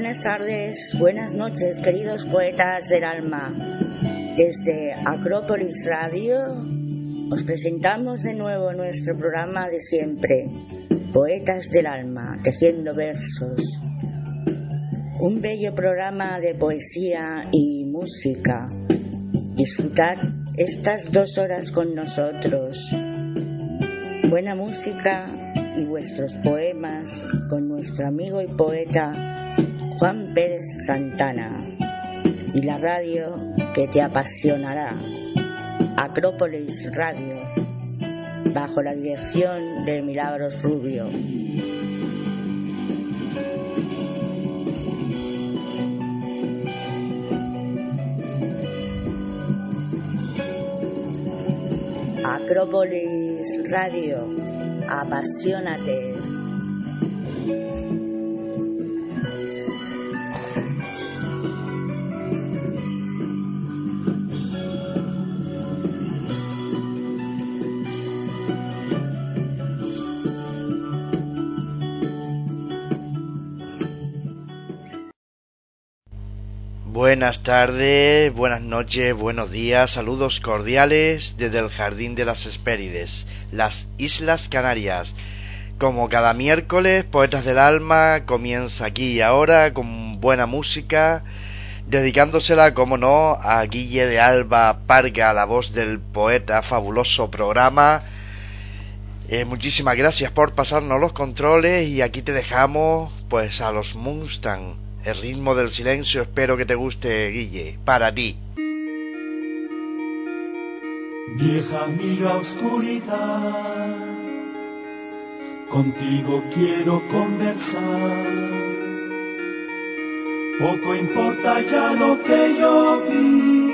Buenas tardes, buenas noches, queridos poetas del alma. Desde Acrópolis Radio os presentamos de nuevo nuestro programa de siempre, Poetas del Alma, tejiendo versos. Un bello programa de poesía y música. Disfrutar estas dos horas con nosotros. Buena música y vuestros poemas con nuestro amigo y poeta Juan Pérez Santana y la radio que te apasionará, Acrópolis Radio, bajo la dirección de Milagros Rubio. Acrópolis Radio, apasionate. Buenas tardes, buenas noches, buenos días, saludos cordiales desde el Jardín de las Hespérides, las Islas Canarias. Como cada miércoles, Poetas del Alma comienza aquí y ahora con buena música, dedicándosela, como no, a Guille de Alba Parga, la voz del poeta, fabuloso programa. Eh, muchísimas gracias por pasarnos los controles y aquí te dejamos pues a los Mustang el ritmo del silencio espero que te guste, Guille. Para ti. Vieja amiga oscuridad, contigo quiero conversar. Poco importa ya lo que yo vi,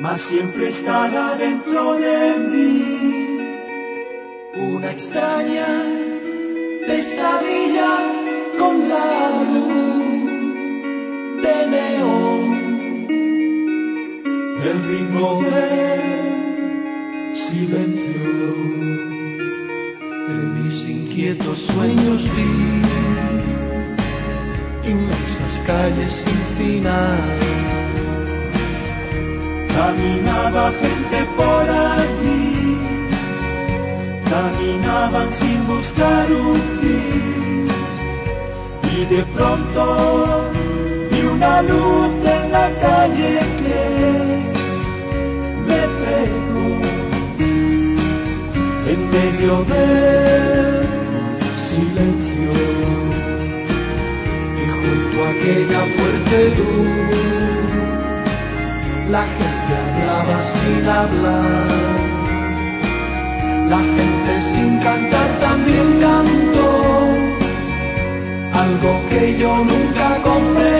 mas siempre estará dentro de mí una extraña pesadilla con la luz de neón, el ritmo del silencio. En mis inquietos sueños vi inmensas calles sin final. Caminaba gente por allí, caminaban sin buscar un fin y de pronto vi una luz en la calle que me pegó. En medio del silencio y junto a aquella fuerte luz la gente hablaba sin hablar la gente sin cantar algo que yo nunca comprendí,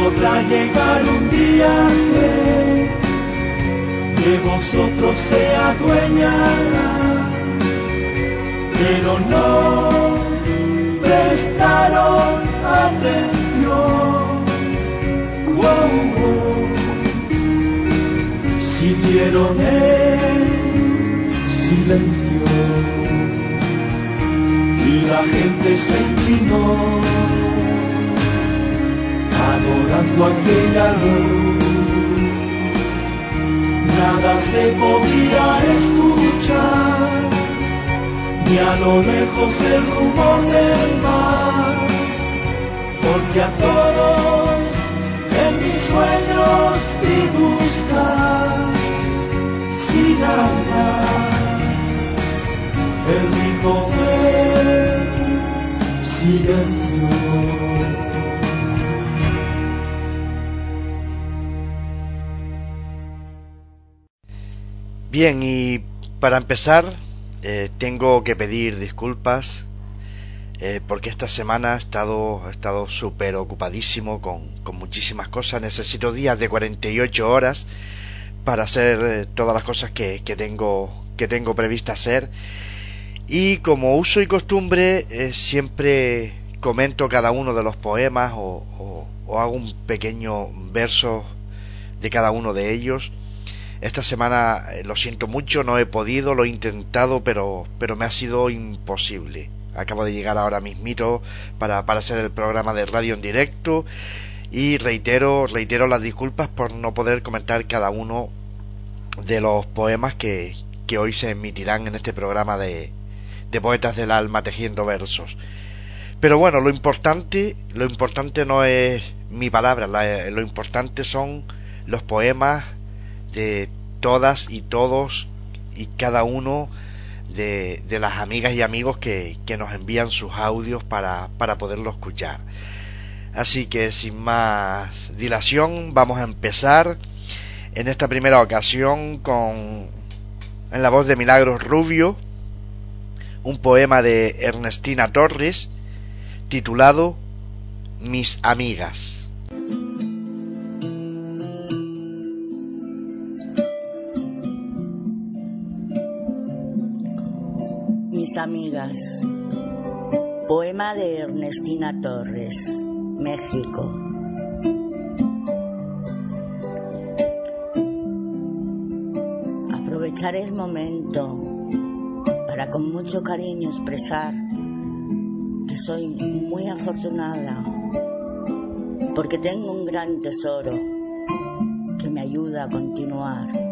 podrá llegar un día que de vosotros sea dueña, pero no prestaron atención. Wow, wow. Siguieron en silencio y la gente se inclinó, adorando aquella luz. Nada se podía escuchar, ni a lo lejos el rumor del mar, porque a todos en mis sueños vi buscar sin hablar el mismo silencio. Bien, y para empezar, eh, tengo que pedir disculpas eh, porque esta semana he estado, he estado súper ocupadísimo con, con, muchísimas cosas. Necesito días de 48 horas para hacer eh, todas las cosas que, que, tengo, que tengo prevista hacer. Y como uso y costumbre, siempre comento cada uno de los poemas o, o, o, hago un pequeño verso de cada uno de ellos. Esta semana eh, lo siento mucho, no he podido, lo he intentado, pero, pero me ha sido imposible. Acabo de llegar ahora mismito para, para hacer el programa de radio en directo y reitero, reitero las disculpas por no poder comentar cada uno de los poemas que, que hoy se emitirán en este programa de, de poetas del alma tejiendo versos. Pero bueno, lo importante, lo importante no es mi palabra, la, lo importante son los poemas de todas y todos y cada uno de, de las amigas y amigos que, que nos envían sus audios para, para poderlo escuchar. Así que sin más dilación vamos a empezar en esta primera ocasión con en la voz de Milagros Rubio un poema de Ernestina Torres titulado Mis amigas. Amigas. Poema de Ernestina Torres, México. Aprovecharé el momento para con mucho cariño expresar que soy muy afortunada porque tengo un gran tesoro que me ayuda a continuar.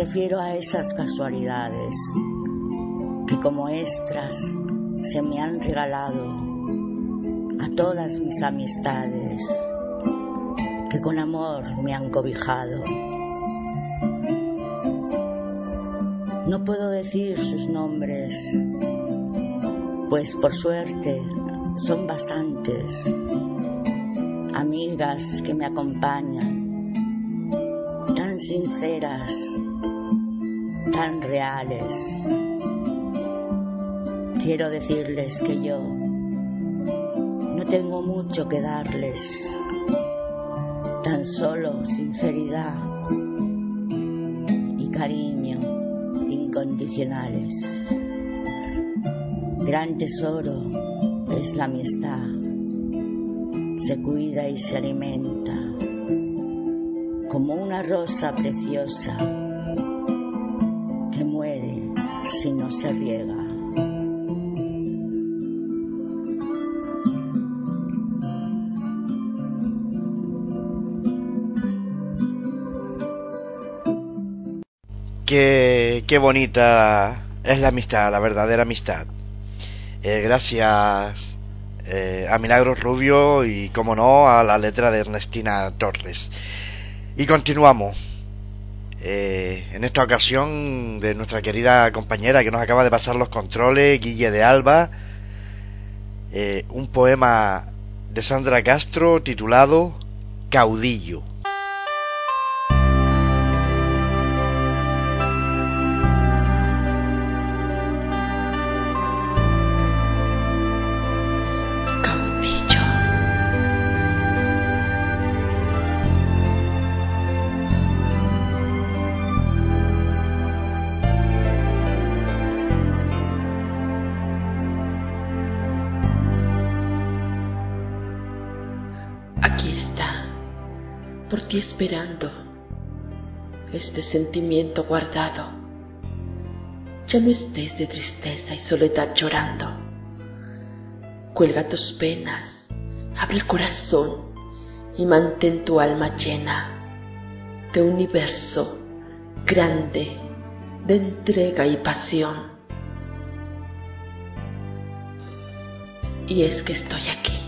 Refiero a esas casualidades que como extras se me han regalado a todas mis amistades que con amor me han cobijado. No puedo decir sus nombres, pues por suerte son bastantes amigas que me acompañan, tan sinceras, tan reales. Quiero decirles que yo no tengo mucho que darles, tan solo sinceridad y cariño incondicionales. Gran tesoro es la amistad, se cuida y se alimenta como una rosa preciosa si no se riega. Qué, qué bonita es la amistad, la verdadera amistad. Eh, gracias eh, a Milagros Rubio y, como no, a la letra de Ernestina Torres. Y continuamos. Eh, en esta ocasión de nuestra querida compañera que nos acaba de pasar los controles, Guille de Alba, eh, un poema de Sandra Castro titulado Caudillo. Esperando este sentimiento guardado. ya no estés de tristeza y soledad llorando. Cuelga tus penas, abre el corazón y mantén tu alma llena de universo grande de entrega y pasión. Y es que estoy aquí,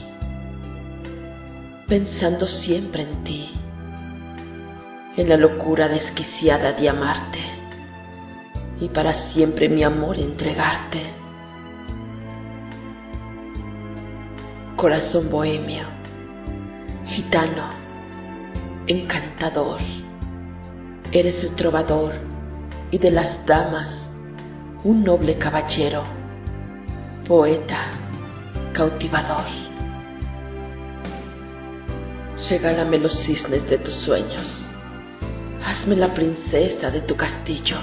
pensando siempre en ti, en la locura desquiciada de amarte y para siempre mi amor entregarte. Corazón bohemio, gitano, encantador, eres el trovador y de las damas un noble caballero, poeta, cautivador. Regálame los cisnes de tus sueños, hazme la princesa de tu castillo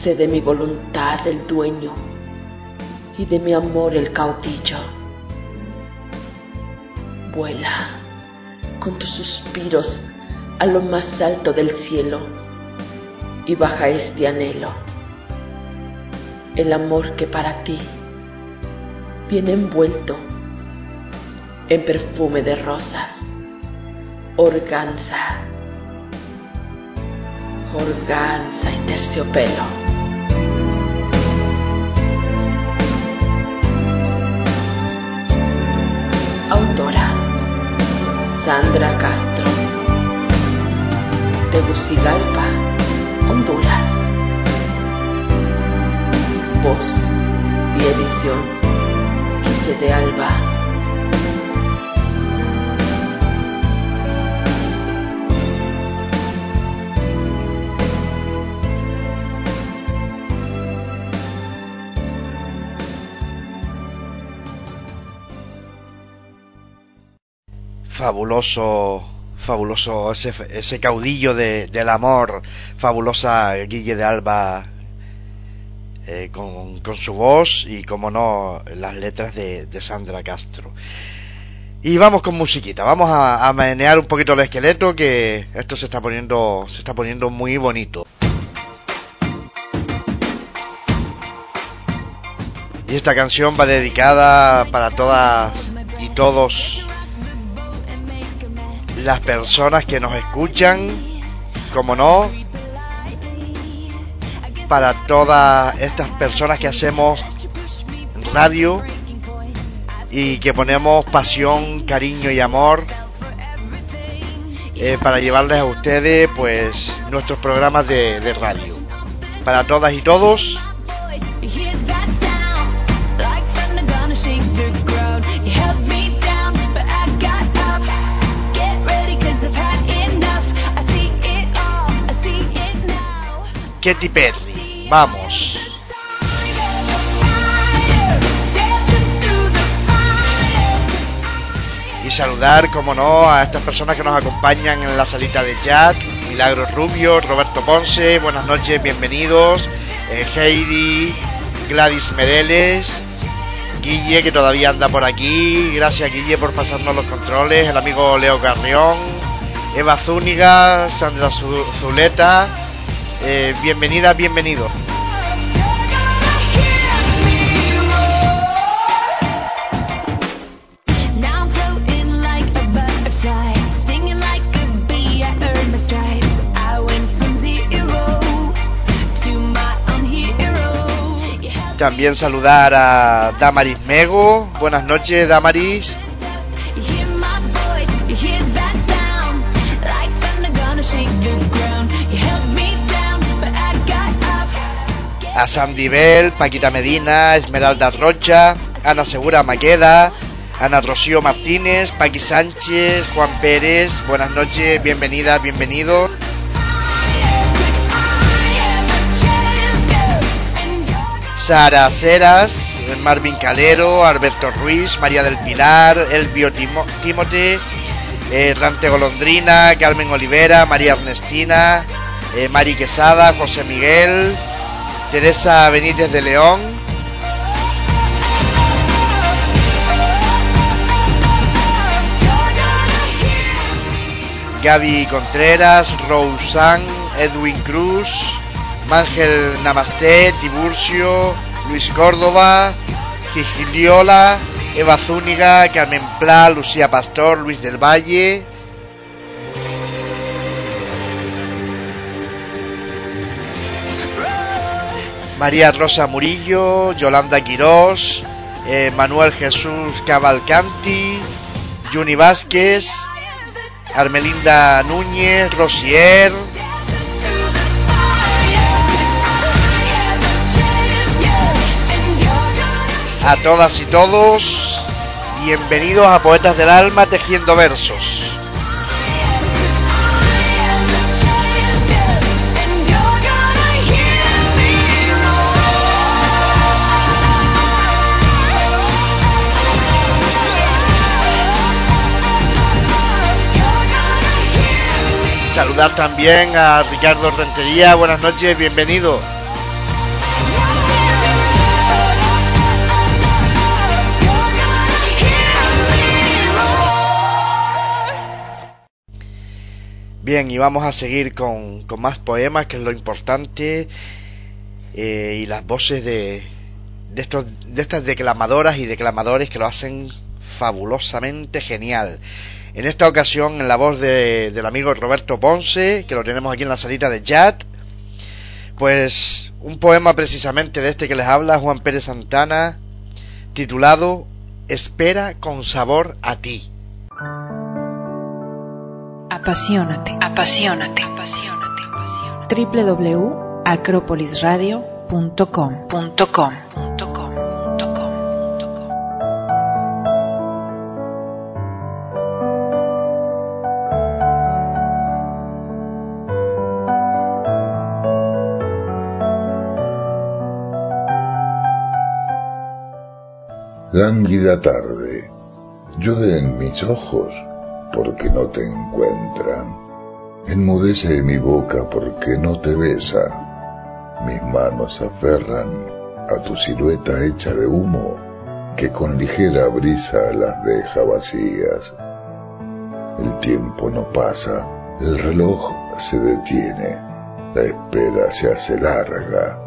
Sé de mi voluntad el dueño y de mi amor el caudillo. Vuela con tus suspiros a lo más alto del cielo y baja este anhelo, el amor que para ti viene envuelto en perfume de rosas, organza, organza y terciopelo. Autora Sandra Castro Tegucigalpa, Honduras Voz y edición Quiche de Alba fabuloso fabuloso ese, ese caudillo de, del amor fabulosa Guille de Alba eh, con, con, su voz y como no las letras de, Sandra Castro. Y vamos con musiquita vamos a, a menear un poquito el esqueleto que esto se está poniendo se está poniendo muy bonito. Y esta canción va dedicada para todas y todos las personas que nos escuchan, como no, para todas estas personas que hacemos radio y que ponemos pasión, cariño y amor eh, para llevarles a ustedes pues nuestros programas de, de radio. Para todas y todos, Katy Perry. Vamos. Y saludar, como no, a estas personas que nos acompañan en la salita de chat. Milagros Rubio, Roberto Ponce, buenas noches, bienvenidos. Eh, Heidi, Gladys Mereles, Guille, que todavía anda por aquí. Gracias, Guille, por pasarnos los controles. El amigo Leo Carrión, Eva Zúñiga, Sandra Zuleta. Eh, bienvenida, bienvenido. También saludar a Damaris Mego. Buenas noches, Damaris. A Sandy Paquita Medina, Esmeralda Rocha, Ana Segura Maqueda, Ana Rocío Martínez, Paqui Sánchez, Juan Pérez, buenas noches, bienvenida, bienvenido. Sara Ceras, Marvin Calero, Alberto Ruiz, María del Pilar, Elvio Timote, Rante Golondrina, Carmen Olivera, María Ernestina, eh, Mari Quesada, José Miguel, Teresa Benítez de León. Gaby Contreras, Rosan, Edwin Cruz, Mangel Namaste, Tiburcio, Luis Córdoba, Gigiliola, Eva Zúñiga, Carmen Pla, Lucía Pastor, Luis del Valle. María Rosa Murillo, Yolanda Quirós, eh, Manuel Jesús Cavalcanti, Juni Vázquez, Armelinda Núñez, Rosier, a todas y todos, bienvenidos a Poetas del Alma Tejiendo Versos. También a Ricardo Rentería, buenas noches, bienvenido. Bien, y vamos a seguir con, más poemas, que es lo importante, eh, y las voces de, de, estos, de estas declamadoras y declamadores que lo hacen fabulosamente genial. En esta ocasión, en la voz de, del amigo Roberto Ponce, que lo tenemos aquí en la salita de chat, pues un poema precisamente de este que les habla Juan Pérez Santana, titulado Espera con sabor a ti. Apasionate, apasionate, apasionate, apasionate. www.acropolisradio.com.com Lánguida tarde, llueve en mis ojos porque no te encuentran. Enmudece mi boca porque no te besa. Mis manos aferran a tu silueta hecha de humo que con ligera brisa las deja vacías. El tiempo no pasa, el reloj se detiene, la espera se hace larga,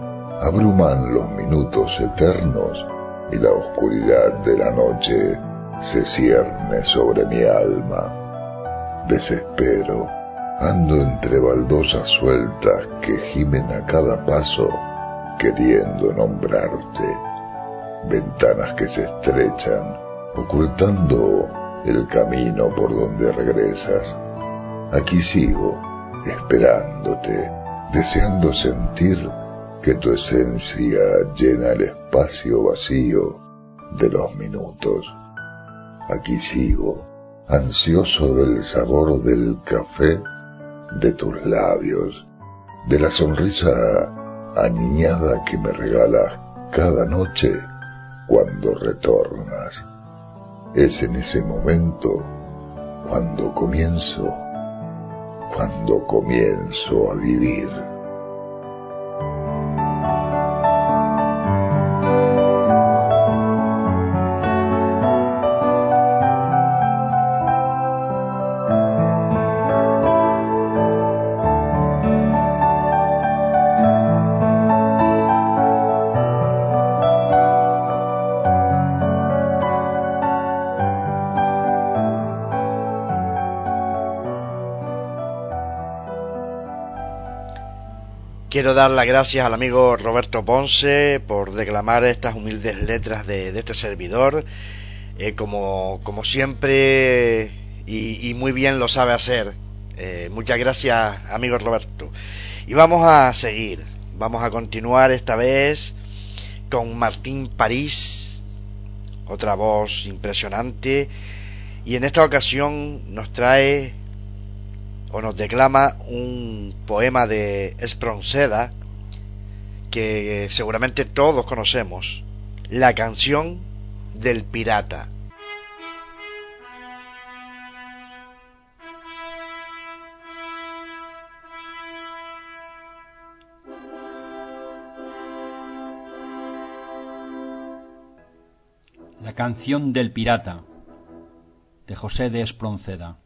abruman los minutos eternos y la oscuridad de la noche se cierne sobre mi alma. Desespero, ando entre baldosas sueltas que gimen a cada paso, queriendo nombrarte. Ventanas que se estrechan, ocultando el camino por donde regresas. Aquí sigo, esperándote, deseando sentir que tu esencia llena el vacío de los minutos aquí sigo, ansioso del sabor del café, de tus labios, de la sonrisa aniñada que me regalas cada noche cuando retornas. Es en ese momento cuando comienzo, cuando comienzo a vivir. Dar las gracias al amigo Roberto Ponce por declamar estas humildes letras de, este servidor, eh, como, como, siempre y, muy bien lo sabe hacer. Eh, muchas gracias, amigo Roberto. Y vamos a seguir, vamos a continuar esta vez con Martín París, otra voz impresionante, y en esta ocasión nos trae o nos declama un poema de Espronceda que seguramente todos conocemos, la canción del pirata. La canción del pirata de José de Espronceda.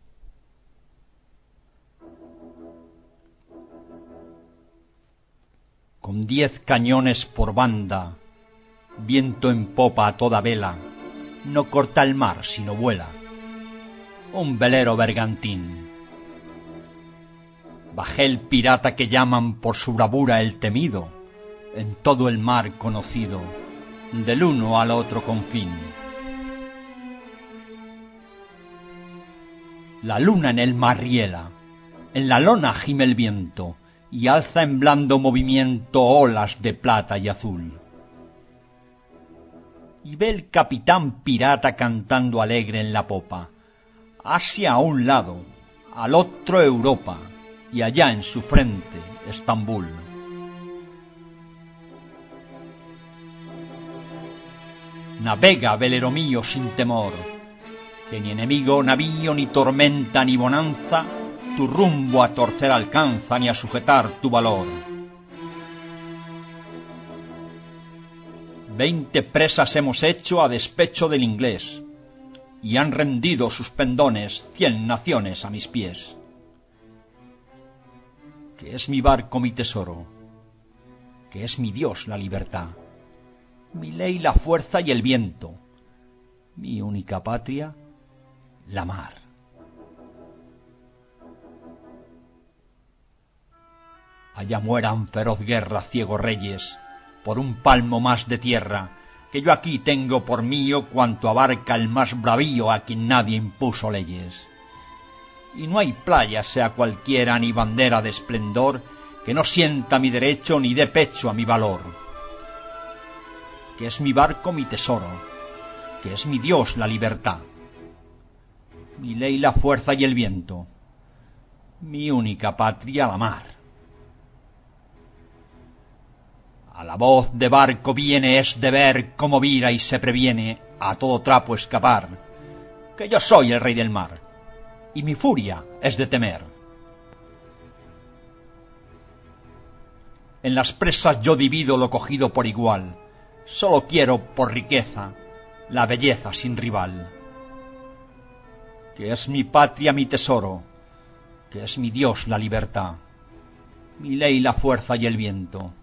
Diez cañones por banda, viento en popa a toda vela, no corta el mar sino vuela. Un velero bergantín. Bajé el pirata que llaman por su bravura el temido, en todo el mar conocido, del uno al otro confín. La luna en el mar riela, en la lona gime el viento, y alza en blando movimiento olas de plata y azul. Y ve el capitán pirata cantando alegre en la popa, Asia a un lado, al otro Europa, y allá en su frente Estambul. Navega, velero mío, sin temor, que ni enemigo, navío, ni tormenta, ni bonanza, tu rumbo a torcer alcanza, ni a sujetar tu valor. Veinte presas hemos hecho a despecho del inglés, y han rendido sus pendones cien naciones a mis pies. Que es mi barco mi tesoro, que es mi Dios la libertad, mi ley la fuerza y el viento, mi única patria la mar. Allá mueran feroz guerra ciegos reyes, por un palmo más de tierra, que yo aquí tengo por mío cuanto abarca el más bravío a quien nadie impuso leyes. Y no hay playa, sea cualquiera, ni bandera de esplendor, que no sienta mi derecho ni dé pecho a mi valor. Que es mi barco mi tesoro, que es mi Dios la libertad, mi ley la fuerza y el viento, mi única patria la mar. A la voz de barco viene es de ver cómo vira y se previene a todo trapo escapar, que yo soy el rey del mar, y mi furia es de temer. En las presas yo divido lo cogido por igual, solo quiero por riqueza la belleza sin rival. Que es mi patria mi tesoro, que es mi Dios la libertad, mi ley la fuerza y el viento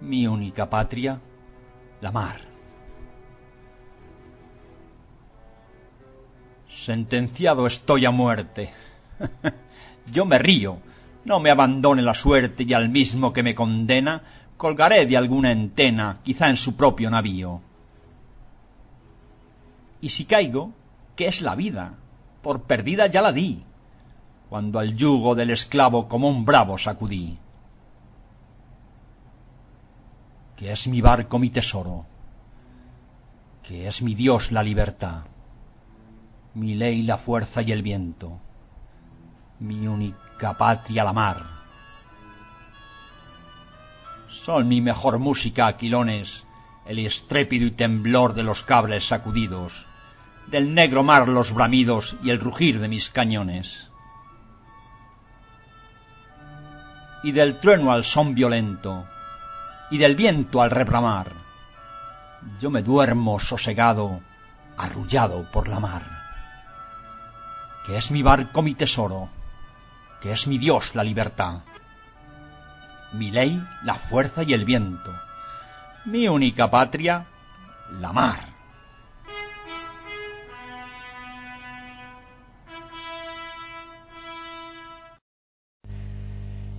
mi única patria, la mar. Sentenciado estoy a muerte. Yo me río, no me abandone la suerte y al mismo que me condena, colgaré de alguna entena, quizá en su propio navío. Y si caigo, ¿qué es la vida? Por perdida ya la di, cuando al yugo del esclavo como un bravo sacudí. Que es mi barco mi tesoro, que es mi Dios la libertad, mi ley la fuerza y el viento, mi única patria la mar. Son mi mejor música, aquilones, el estrépido y temblor de los cables sacudidos, del negro mar los bramidos y el rugir de mis cañones. Y del trueno al son violento, y del viento al rebramar. Yo me duermo sosegado, arrullado por la mar. Que es mi barco mi tesoro, que es mi Dios la libertad, mi ley la fuerza y el viento, mi única patria la mar.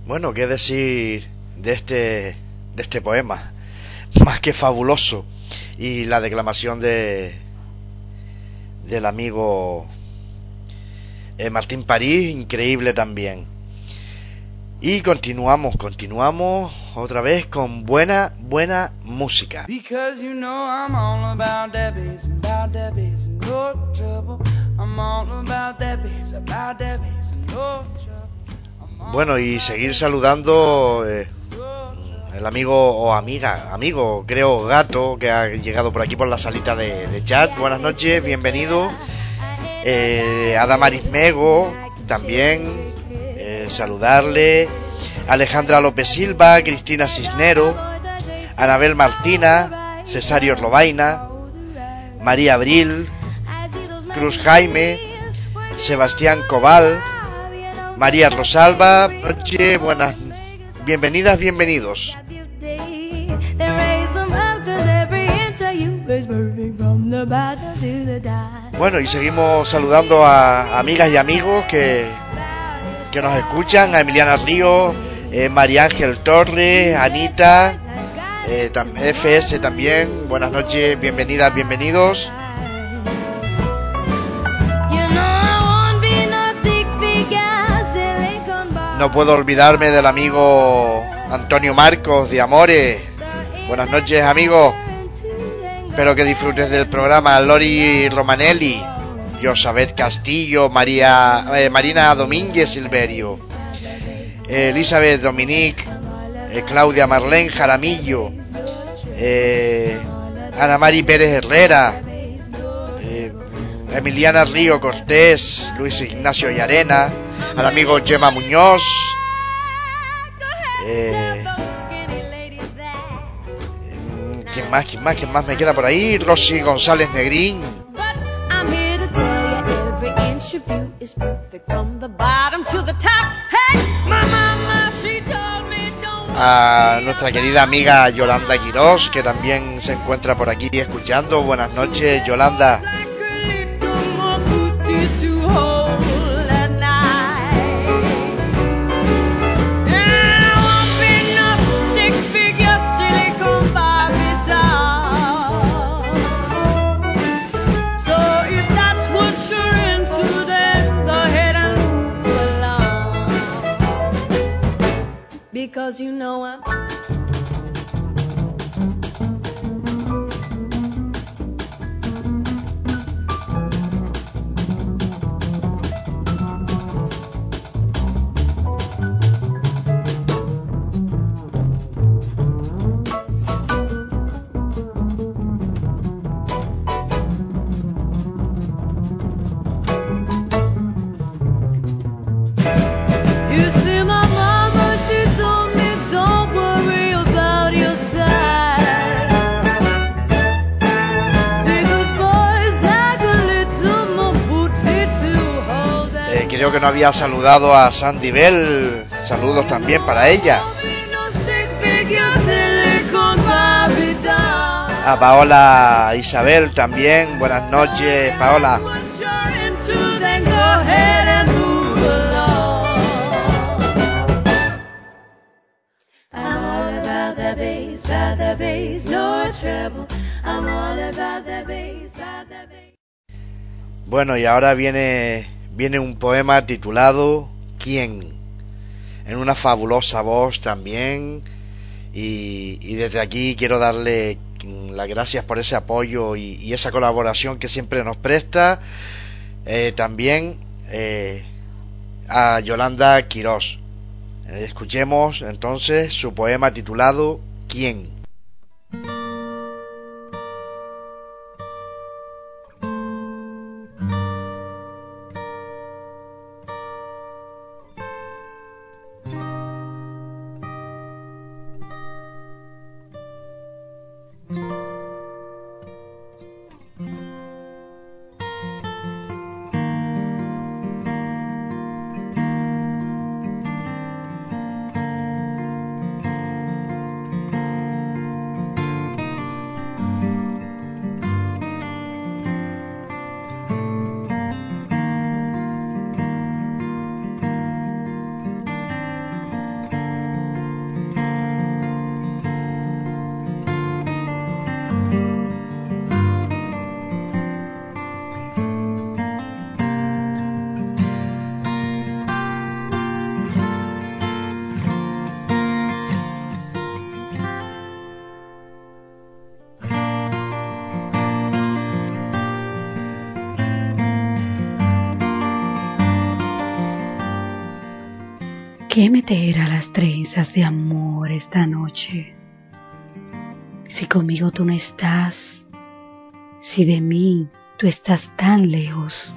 Bueno, qué decir de este de este poema, más que fabuloso, y la declamación de del amigo eh, Martín París, increíble también. Y continuamos, continuamos otra vez con buena, buena música. Bueno, y seguir saludando eh, el amigo o amiga, amigo, creo, gato, que ha llegado por aquí por la salita de, chat. Buenas noches, bienvenido. Eh, Adamaris Mego, también, eh, saludarle. Alejandra López Silva, Cristina Cisnero, Anabel Martina, Cesario Robaina, María Abril, Cruz Jaime, Sebastián Cobal, María Rosalba, buenas, Bienvenidas, bienvenidos. Bueno, y seguimos saludando a amigas y amigos que, que nos escuchan, a Emiliana Río, eh, María Ángel Torres, Anita, eh, FS también, buenas noches, bienvenidas, bienvenidos. No puedo olvidarme del amigo Antonio Marcos de Amores. Buenas noches, amigo. Espero que disfrutes del programa Lori Romanelli, Josabet Castillo, María, eh, Marina Domínguez Silverio, Elizabeth Dominique, eh, Claudia Marlene Jaramillo, eh, Ana Mari Pérez Herrera, Emiliana Río Cortés, Luis Ignacio Yarena, al amigo Gemma Muñoz, ¿Quién más? ¿Quién más? ¿Quién más me queda por ahí? Rosy González Negrín. A nuestra querida amiga Yolanda Quirós, que también se encuentra por aquí escuchando. Buenas noches, Yolanda. You know I'm que no había saludado a Sandy Bell. Saludos también para ella. A Paola Isabel también. Buenas noches, Paola. Bueno, y ahora viene viene un poema titulado ¿Quién? en una fabulosa voz también y, desde aquí quiero darle las gracias por ese apoyo y, esa colaboración que siempre nos presta eh, también eh, a Yolanda Quirós. Eh, escuchemos entonces su poema titulado ¿Quién? Las trenzas de amor esta noche? Si conmigo tú no estás, si de mí tú estás tan lejos.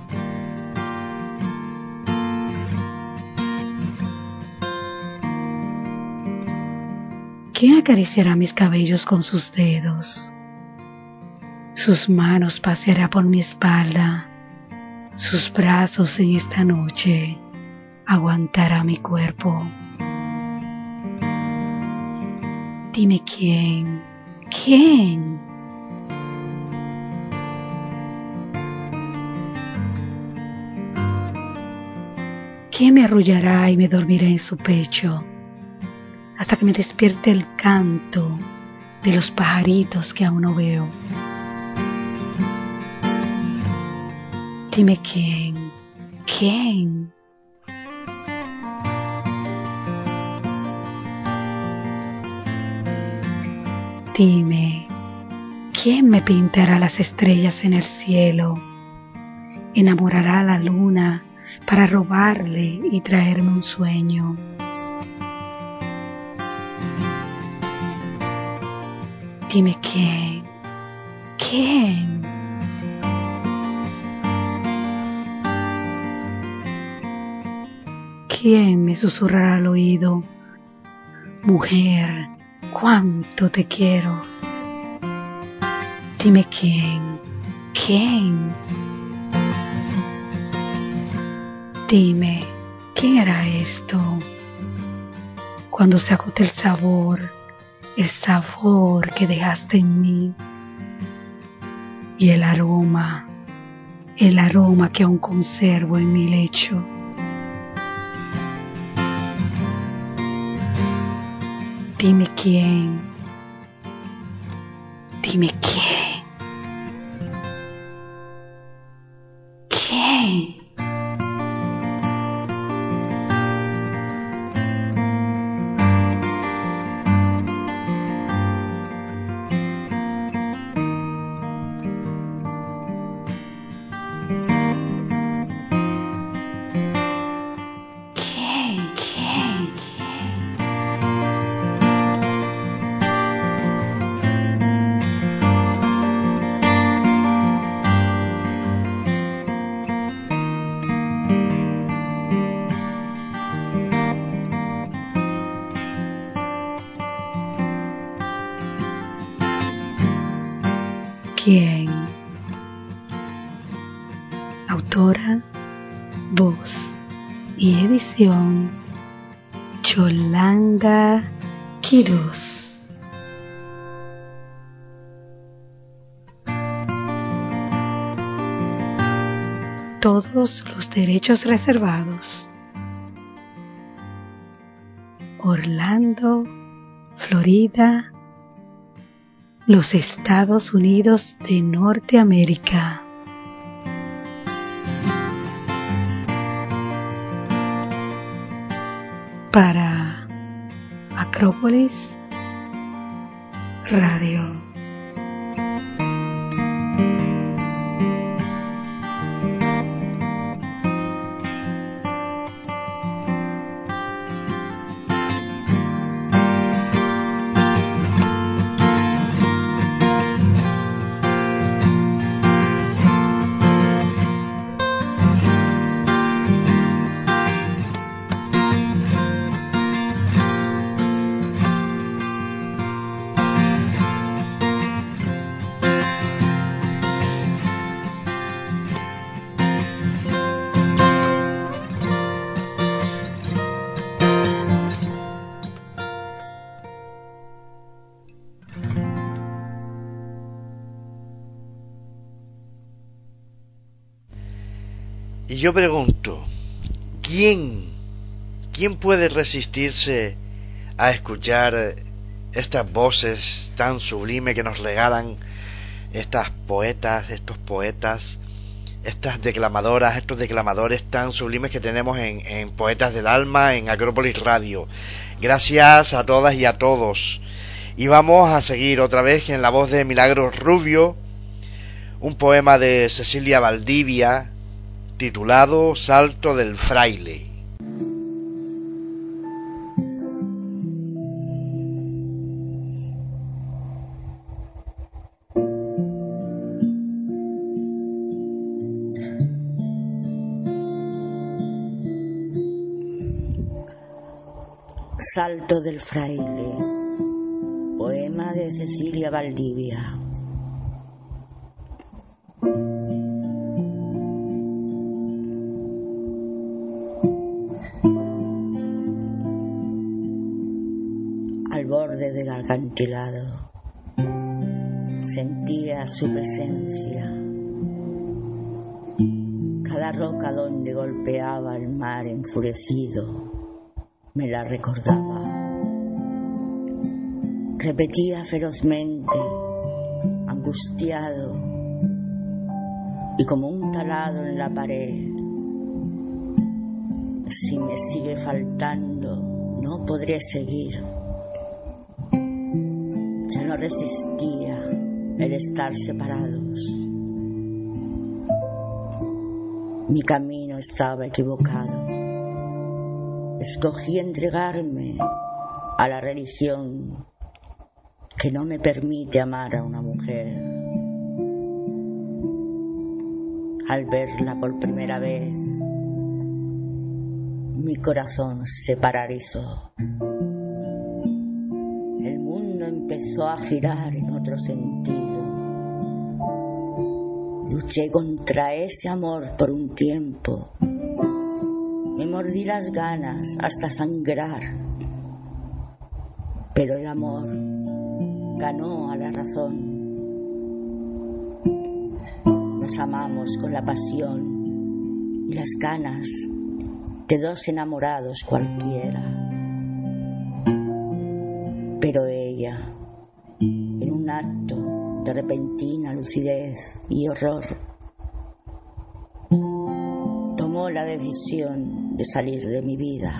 ¿Quién acariciará mis cabellos con sus dedos? Sus manos paseará por mi espalda, sus brazos en esta noche aguantará mi cuerpo. Dime quién, quién. ¿Quién me arrullará y me dormirá en su pecho hasta que me despierte el canto de los pajaritos que aún no veo? Dime quién, quién. Dime, ¿quién me pintará las estrellas en el cielo? ¿Enamorará la luna para robarle y traerme un sueño? Dime quién, quién. ¿Quién me susurrará al oído? Mujer, cuánto te quiero. Dime quién, quién. Dime, ¿quién era esto? Cuando se agote el sabor, el sabor que dejaste en mí y el aroma, el aroma que aún conservo en mi lecho. Dime quién, dime quién. Los derechos reservados. Orlando, Florida, los Estados Unidos de Norteamérica. Para Acrópolis Radio. Yo pregunto, ¿quién, quién puede resistirse a escuchar estas voces tan sublimes que nos regalan estas poetas, estos poetas, estas declamadoras, estos declamadores tan sublimes que tenemos en, en Poetas del Alma, en Acrópolis Radio. Gracias a todas y a todos. Y vamos a seguir otra vez en la voz de Milagros Rubio, un poema de Cecilia Valdivia, titulado Salto del Fraile. Salto del Fraile, poema de Cecilia Valdivia. Acantilado sentía su presencia. Cada roca donde golpeaba el mar enfurecido me la recordaba. Repetía ferozmente, angustiado y como un talado en la pared. Si me sigue faltando, no podré seguir. No resistía el estar separados. Mi camino estaba equivocado. Escogí entregarme a la religión que no me permite amar a una mujer. Al verla por primera vez, mi corazón se paralizó. Empezó a girar en otro sentido. Luché contra ese amor por un tiempo. Me mordí las ganas hasta sangrar. Pero el amor ganó a la razón. Nos amamos con la pasión y las ganas de dos enamorados cualquiera. Pero ella, acto de repentina lucidez y horror, tomó la decisión de salir de mi vida.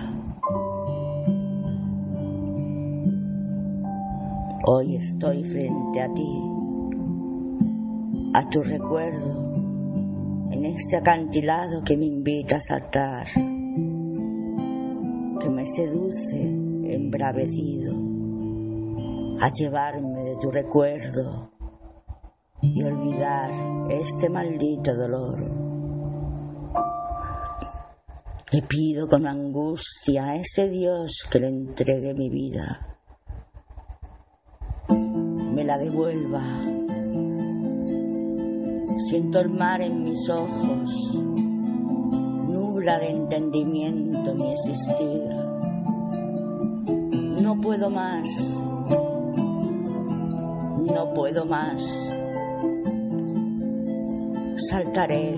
Hoy estoy frente a ti, a tu recuerdo, en este acantilado que me invita a saltar que me seduce embravecido a llevarme tu recuerdo y olvidar este maldito dolor. Le pido con angustia a ese Dios que le entregue mi vida, me la devuelva. Siento el mar en mis ojos, nubla de entendimiento mi existir. No puedo más, no puedo más. Saltaré,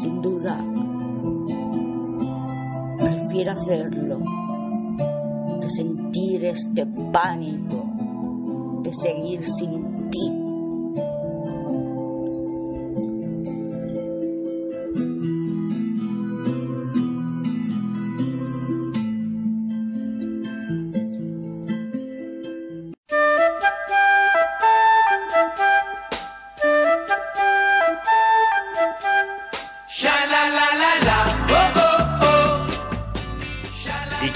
sin duda. Prefiero hacerlo que sentir este pánico de seguir sin ti.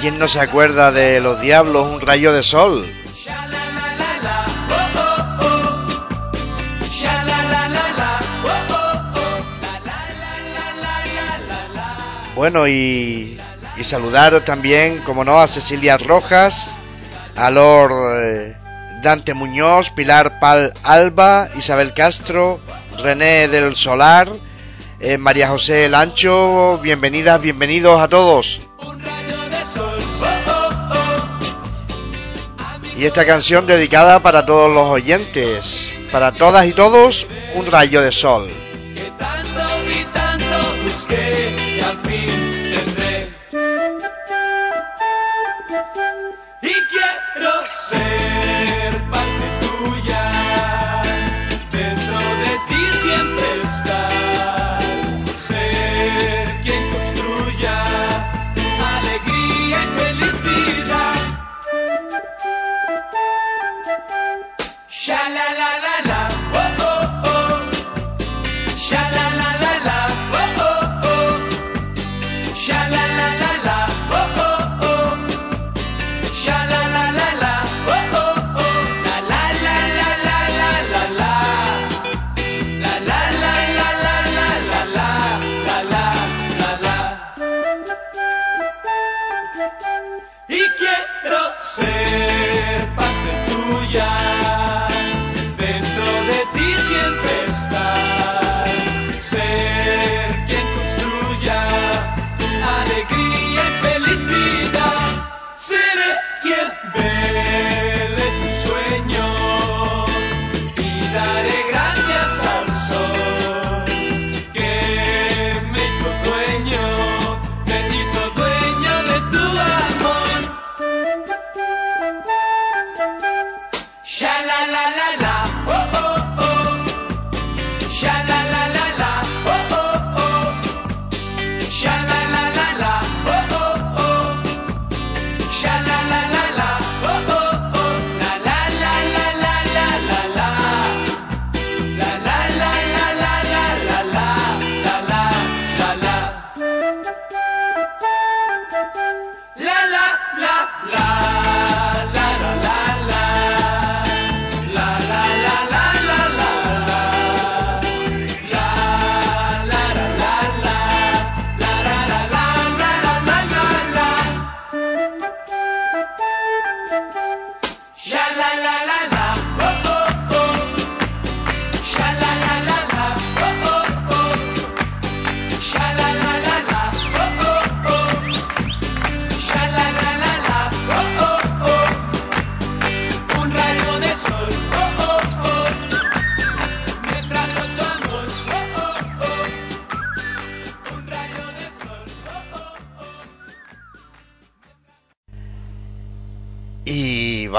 Quién no se acuerda de los diablos un rayo de sol? Bueno, y, y saludar también, como no, a Cecilia Rojas, a Lord eh, Dante Muñoz, Pilar Pal Alba, Isabel Castro, René del Solar, eh, María José Lancho, bienvenidas, bienvenidos a todos. Y esta canción dedicada para todos los oyentes, para todas y todos, un rayo de sol.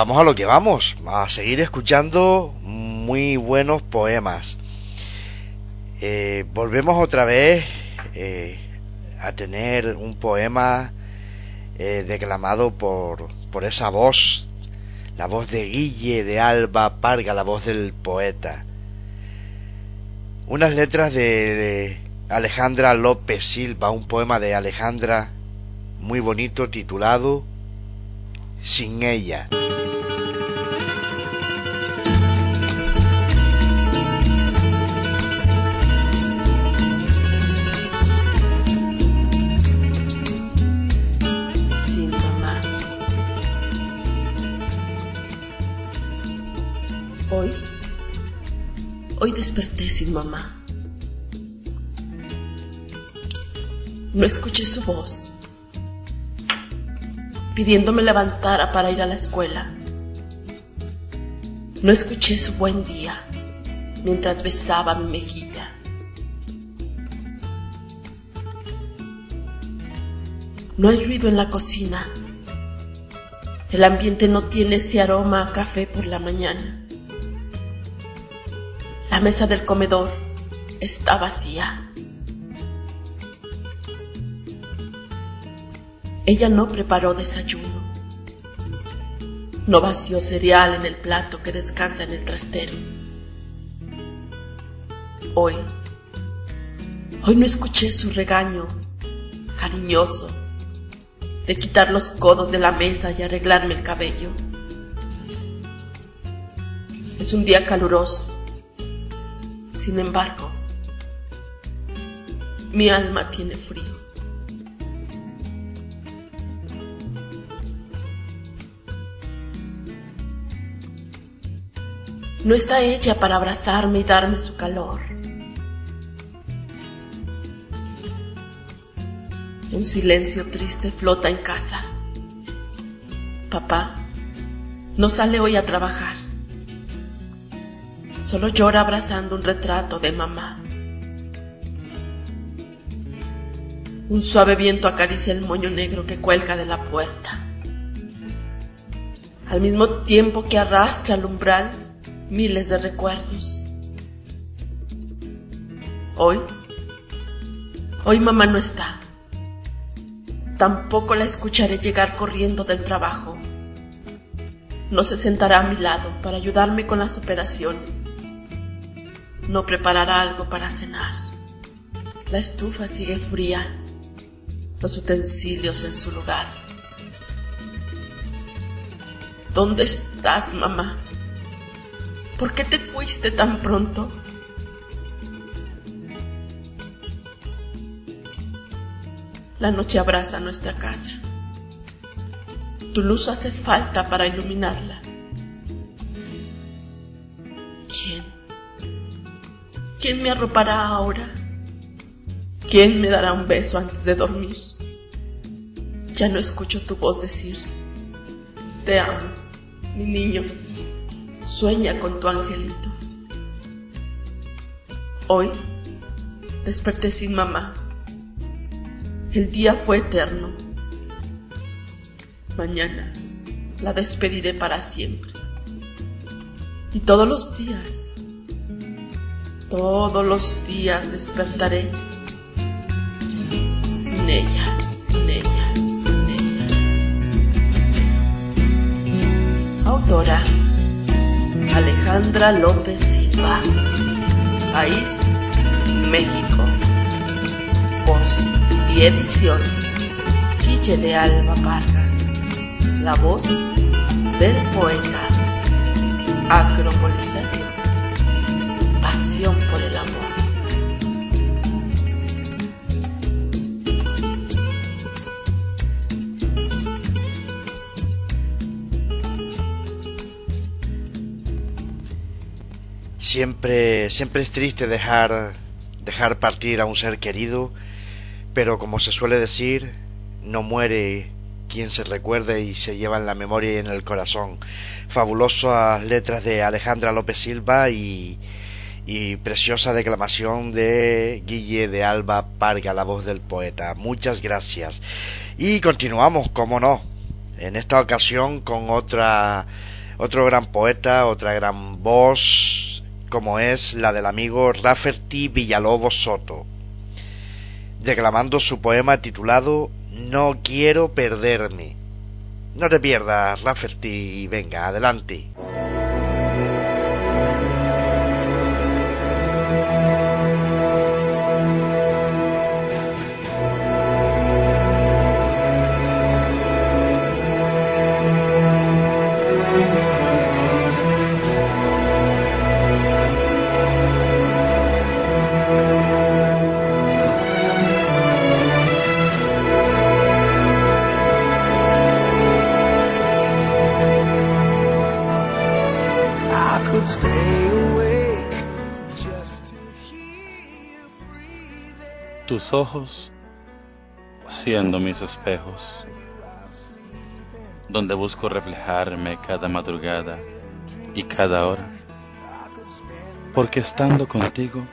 Vamos a lo que vamos, a seguir escuchando muy buenos poemas. Eh, volvemos otra vez eh, a tener un poema eh, declamado por, por esa voz, la voz de Guille de Alba Parga, la voz del poeta. Unas letras de Alejandra López Silva, un poema de Alejandra muy bonito titulado Sin ella. Hoy desperté sin mamá. No escuché su voz, pidiéndome levantara para ir a la escuela. No escuché su buen día mientras besaba mi mejilla. No hay ruido en la cocina. El ambiente no tiene ese aroma a café por la mañana. La mesa del comedor está vacía. Ella no preparó desayuno. No vació cereal en el plato que descansa en el trastero. Hoy, hoy no escuché su regaño cariñoso de quitar los codos de la mesa y arreglarme el cabello. Es un día caluroso. Sin embargo, mi alma tiene frío. No está hecha para abrazarme y darme su calor. Un silencio triste flota en casa. Papá no sale hoy a trabajar. Solo llora abrazando un retrato de mamá. Un suave viento acaricia el moño negro que cuelga de la puerta. Al mismo tiempo que arrastra al umbral miles de recuerdos. Hoy, hoy mamá no está. Tampoco la escucharé llegar corriendo del trabajo. No se sentará a mi lado para ayudarme con las operaciones. No preparará algo para cenar. La estufa sigue fría, los utensilios en su lugar. ¿Dónde estás, mamá? ¿Por qué te fuiste tan pronto? La noche abraza nuestra casa. Tu luz hace falta para iluminarla. ¿Quién? ¿Quién me arropará ahora? ¿Quién me dará un beso antes de dormir? Ya no escucho tu voz decir, te amo, mi niño, sueña con tu angelito. Hoy desperté sin mamá. El día fue eterno. Mañana la despediré para siempre. Y todos los días, todos los días despertaré sin ella, sin ella, sin ella. Autora Alejandra López Silva. País, México. Voz y edición, Quiche de Alba Parga. La voz del poeta. Acropolisario. Por el amor. Siempre, siempre es triste dejar, dejar partir a un ser querido, pero como se suele decir, no muere quien se recuerde y se lleva en la memoria y en el corazón. Fabulosas letras de Alejandra López Silva y, y preciosa declamación de Guille de Alba Parga, la voz del poeta. Muchas gracias. Y continuamos, como no, En esta ocasión con otra otro gran poeta, otra gran voz, como es la del amigo Rafferty Villalobos Soto, declamando su poema titulado No quiero perderme. No te pierdas, Rafferty, venga, adelante. Ojos siendo mis espejos, donde busco reflejarme cada madrugada y cada hora, porque estando contigo,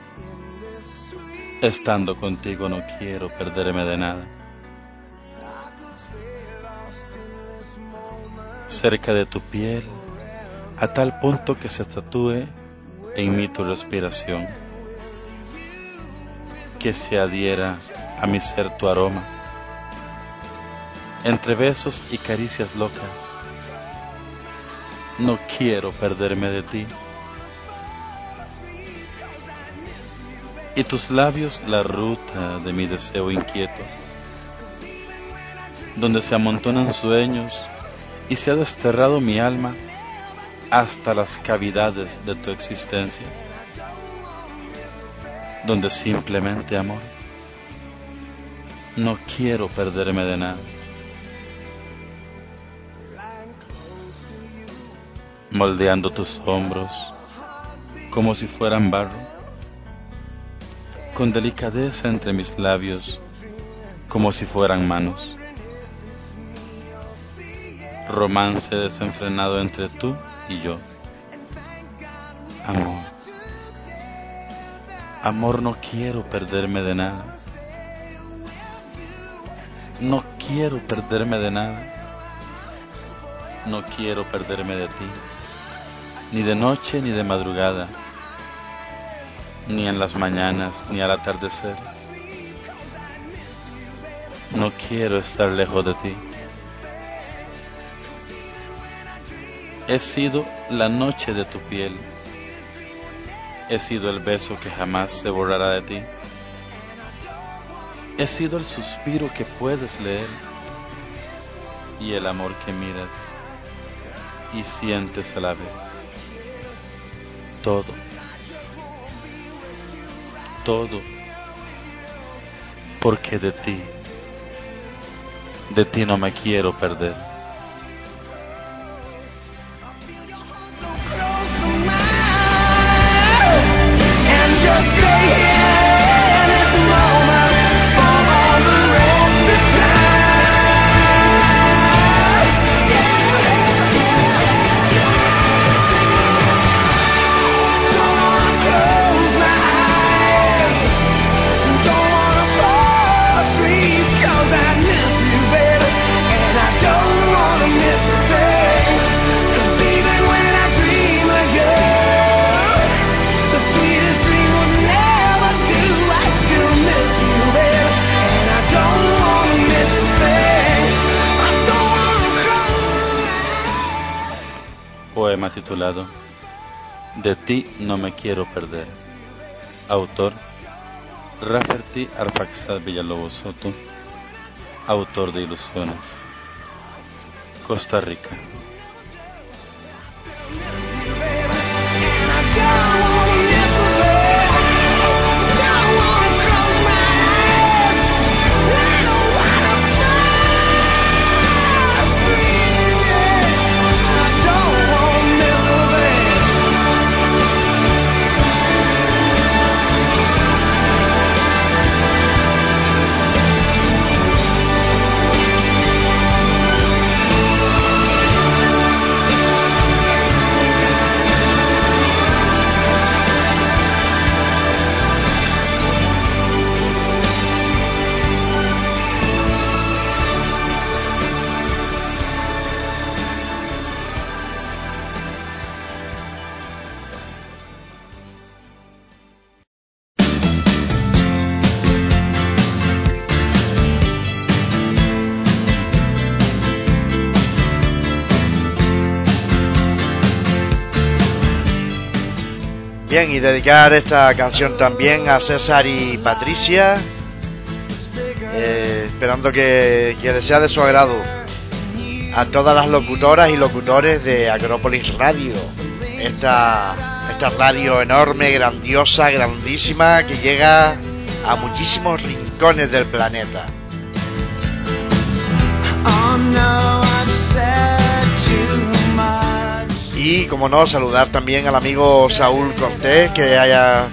estando contigo no quiero perderme de nada. Cerca de tu piel, a tal punto que se tatúe en mí tu respiración que se adhiera a mi ser tu aroma. Entre besos y caricias locas, no quiero perderme de ti. Y tus labios la ruta de mi deseo inquieto, donde se amontonan sueños y se ha desterrado mi alma hasta las cavidades de tu existencia donde simplemente amor. No quiero perderme de nada. Moldeando tus hombros como si fueran barro, con delicadeza entre mis labios como si fueran manos. Romance desenfrenado entre tú y yo. Amor. Amor, no quiero perderme de nada. No quiero perderme de nada. No quiero perderme de ti. Ni de noche ni de madrugada. Ni en las mañanas ni al atardecer. No quiero estar lejos de ti. He sido la noche de tu piel He sido el beso que jamás se borrará de ti. He sido el suspiro que puedes leer y el amor que miras y sientes a la vez. Todo, todo, porque de ti, de ti no me quiero perder. De ti no me quiero perder. Autor Rafferty Arfaxad Villalobos Soto. Autor de Ilusiones. Costa Rica. Bien, y dedicar esta canción también a César y Patricia, eh, esperando que, que les sea de su agrado. A todas las locutoras y locutores de Agrópolis Radio, esta, esta radio enorme, grandiosa, grandísima, que llega a muchísimos rincones del planeta. Y como no, saludar también al amigo Saúl Cortés que haya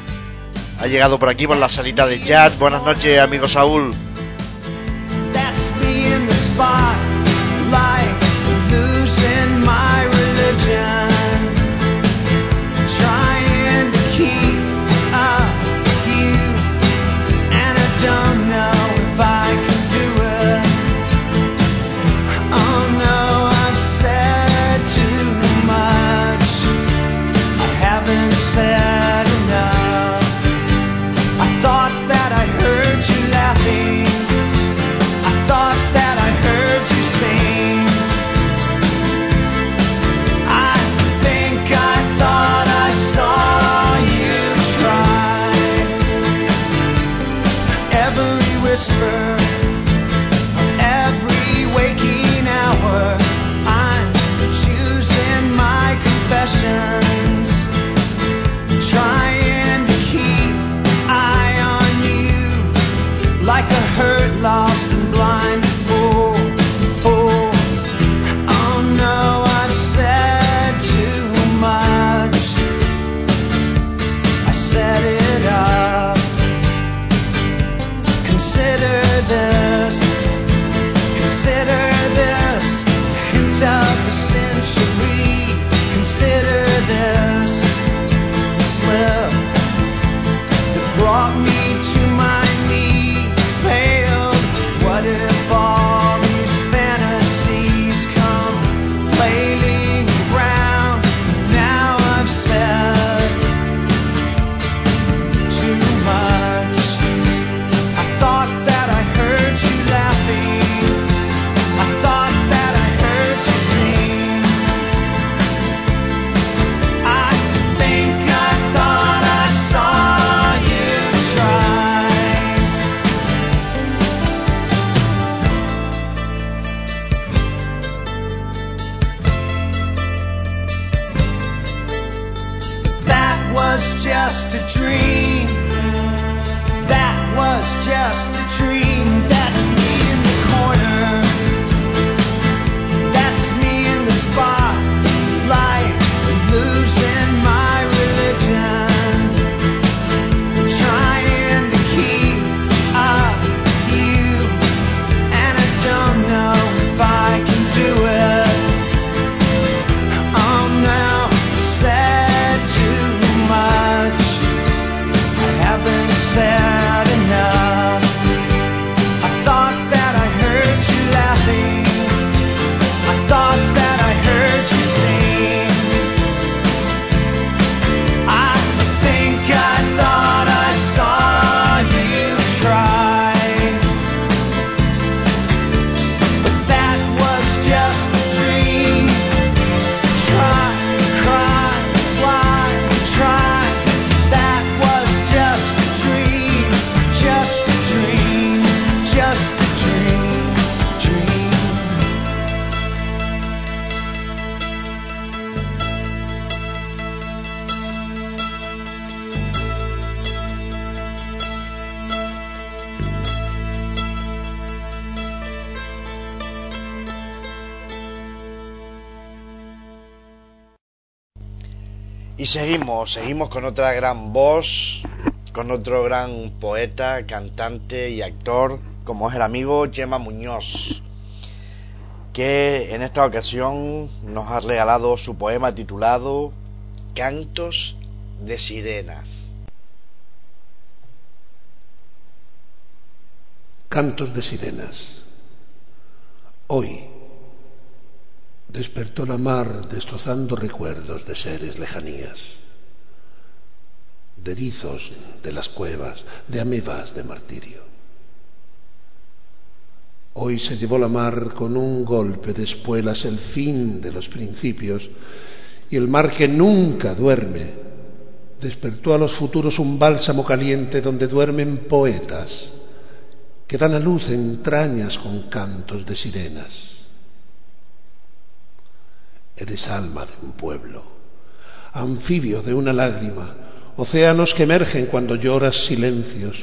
ha llegado por aquí por la salita de chat. Buenas noches, amigo Saúl. Seguimos, seguimos con otra gran voz, con otro gran poeta, cantante y actor, como es el amigo Gemma Muñoz, que en esta ocasión nos ha regalado su poema titulado Cantos de Sirenas. Cantos de Sirenas. Hoy, despertó la mar destrozando recuerdos de seres lejanías, de erizos de las cuevas, de amebas de martirio. Hoy se llevó la mar con un golpe de espuelas el fin de los principios y el mar que nunca duerme despertó a los futuros un bálsamo caliente donde duermen poetas que dan a luz entrañas con cantos de sirenas. Eres alma de un pueblo, anfibio de una lágrima, océanos que emergen cuando lloras silencios,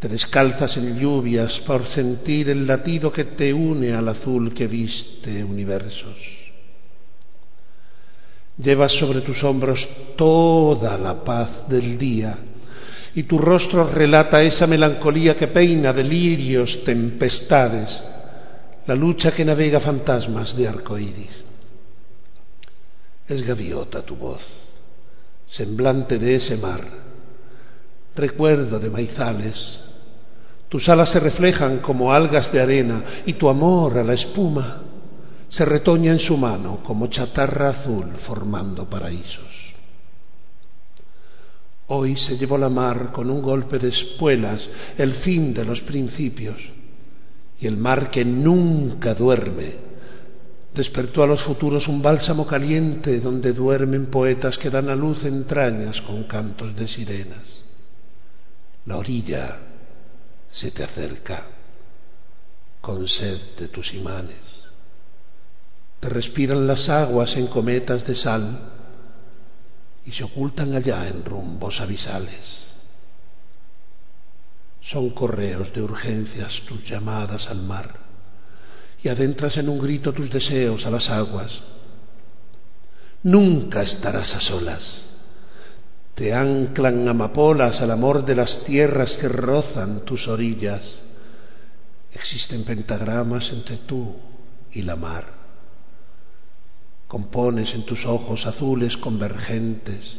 te descalzas en lluvias por sentir el latido que te une al azul que viste universos. Llevas sobre tus hombros toda la paz del día y tu rostro relata esa melancolía que peina delirios, tempestades, la lucha que navega fantasmas de arco iris. Es gaviota tu voz, semblante de ese mar, recuerdo de maizales. Tus alas se reflejan como algas de arena y tu amor a la espuma se retoña en su mano como chatarra azul formando paraísos. Hoy se llevó la mar con un golpe de espuelas el fin de los principios y el mar que nunca duerme despertó a los futuros un bálsamo caliente donde duermen poetas que dan a luz entrañas con cantos de sirenas. La orilla se te acerca con sed de tus imanes te respiran las aguas en cometas de sal y se ocultan allá en rumbos abisales. Son correos de urgencias tus llamadas al mar y adentras en un grito tus deseos a las aguas. Nunca estarás a solas. Te anclan amapolas al amor de las tierras que rozan tus orillas. Existen pentagramas entre tú y la mar compones en tus ojos azules convergentes,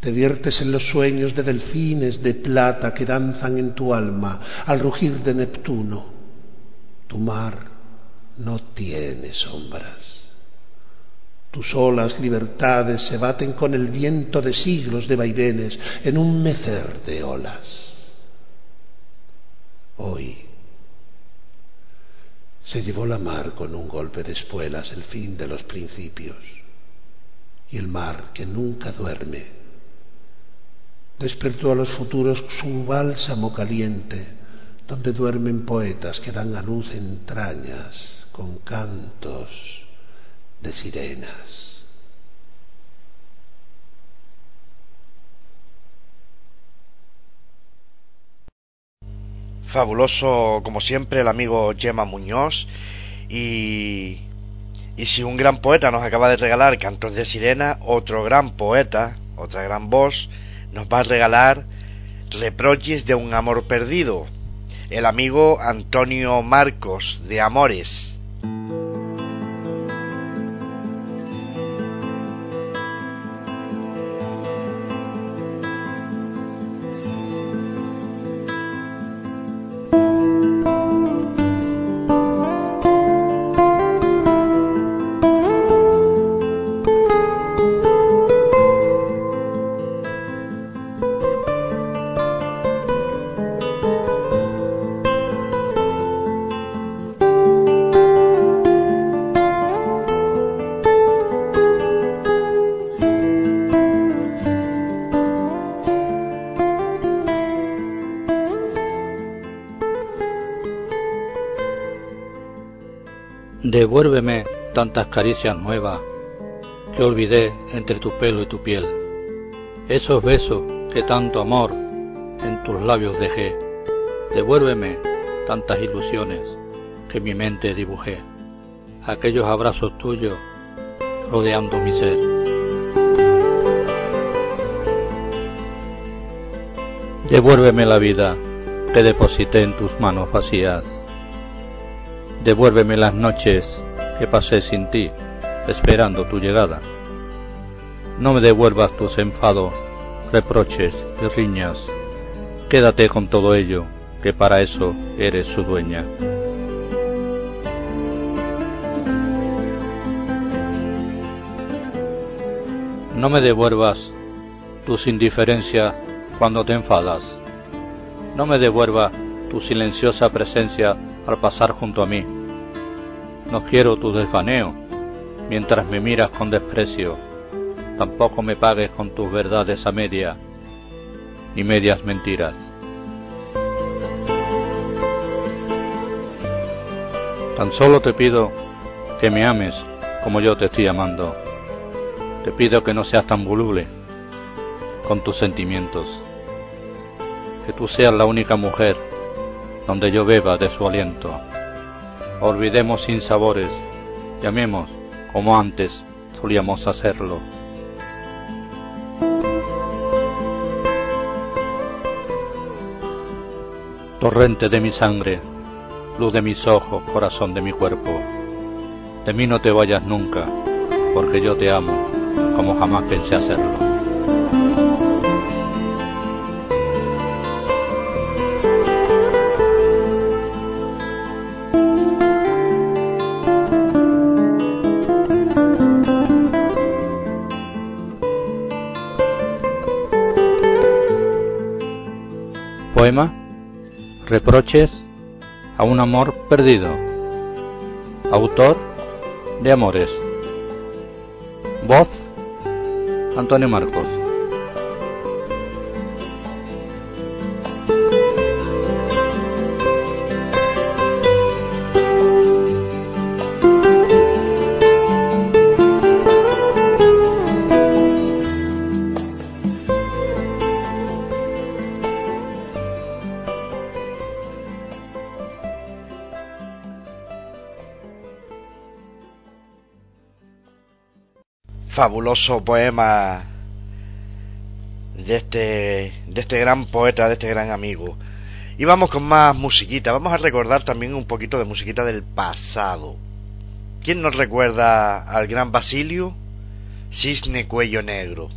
te viertes en los sueños de delfines de plata que danzan en tu alma al rugir de Neptuno. Tu mar no tiene sombras. Tus olas libertades se baten con el viento de siglos de vaivenes en un mecer de olas. Hoy se llevó la mar con un golpe de espuelas el fin de los principios, y el mar, que nunca duerme, despertó a los futuros su bálsamo caliente, donde duermen poetas que dan a luz entrañas con cantos de sirenas. fabuloso como siempre el amigo Gemma Muñoz y, y si un gran poeta nos acaba de regalar Cantos de Sirena, otro gran poeta, otra gran voz, nos va a regalar Reproches de un amor perdido, el amigo Antonio Marcos de Amores. Devuélveme tantas caricias nuevas que olvidé entre tu pelo y tu piel. Esos besos que tanto amor en tus labios dejé. Devuélveme tantas ilusiones que mi mente dibujé. Aquellos abrazos tuyos rodeando mi ser. Devuélveme la vida que deposité en tus manos vacías Devuélveme las noches que pasé sin ti, esperando tu llegada. No me devuelvas tus enfados, reproches y riñas. Quédate con todo ello, que para eso eres su dueña. No me devuelvas tus indiferencias cuando te enfadas. No me devuelvas tu silenciosa presencia al pasar junto a mí. No quiero tu desvaneo mientras me miras con desprecio. tampoco me pagues con tus verdades a media, ni medias mentiras. Tan solo te pido que me ames como yo te estoy amando. Te pido que no seas tan voluble con tus sentimientos. Que tú seas la única mujer donde yo beba de su aliento. Olvidemos sin sabores y amemos como antes solíamos hacerlo. Torrente de mi sangre, luz de mis ojos, corazón de mi cuerpo. De mí no te vayas nunca, porque yo te amo como jamás pensé hacerlo. Reproches a un amor perdido. Autor de Amores. Voz Antonio Marcos. Fabuloso poema de este, de este gran poeta, de este gran amigo. Y vamos con más musiquita. Vamos a recordar también un poquito de musiquita del pasado. ¿Quién nos recuerda al gran Basilio? Cisne Cuello Negro.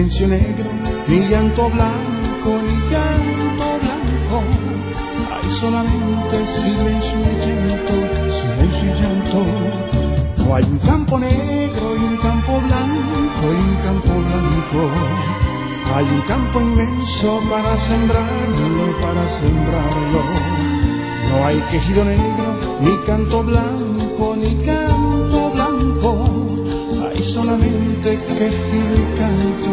Silencio negro, ni llanto blanco, ni llanto blanco. Hay solamente silencio y llanto, silencio y llanto. No hay un campo negro y un campo blanco y un campo blanco. Hay un campo inmenso para sembrarlo, para sembrarlo. No hay quejido negro, ni canto blanco, ni canto blanco. Hay solamente quejido y canto,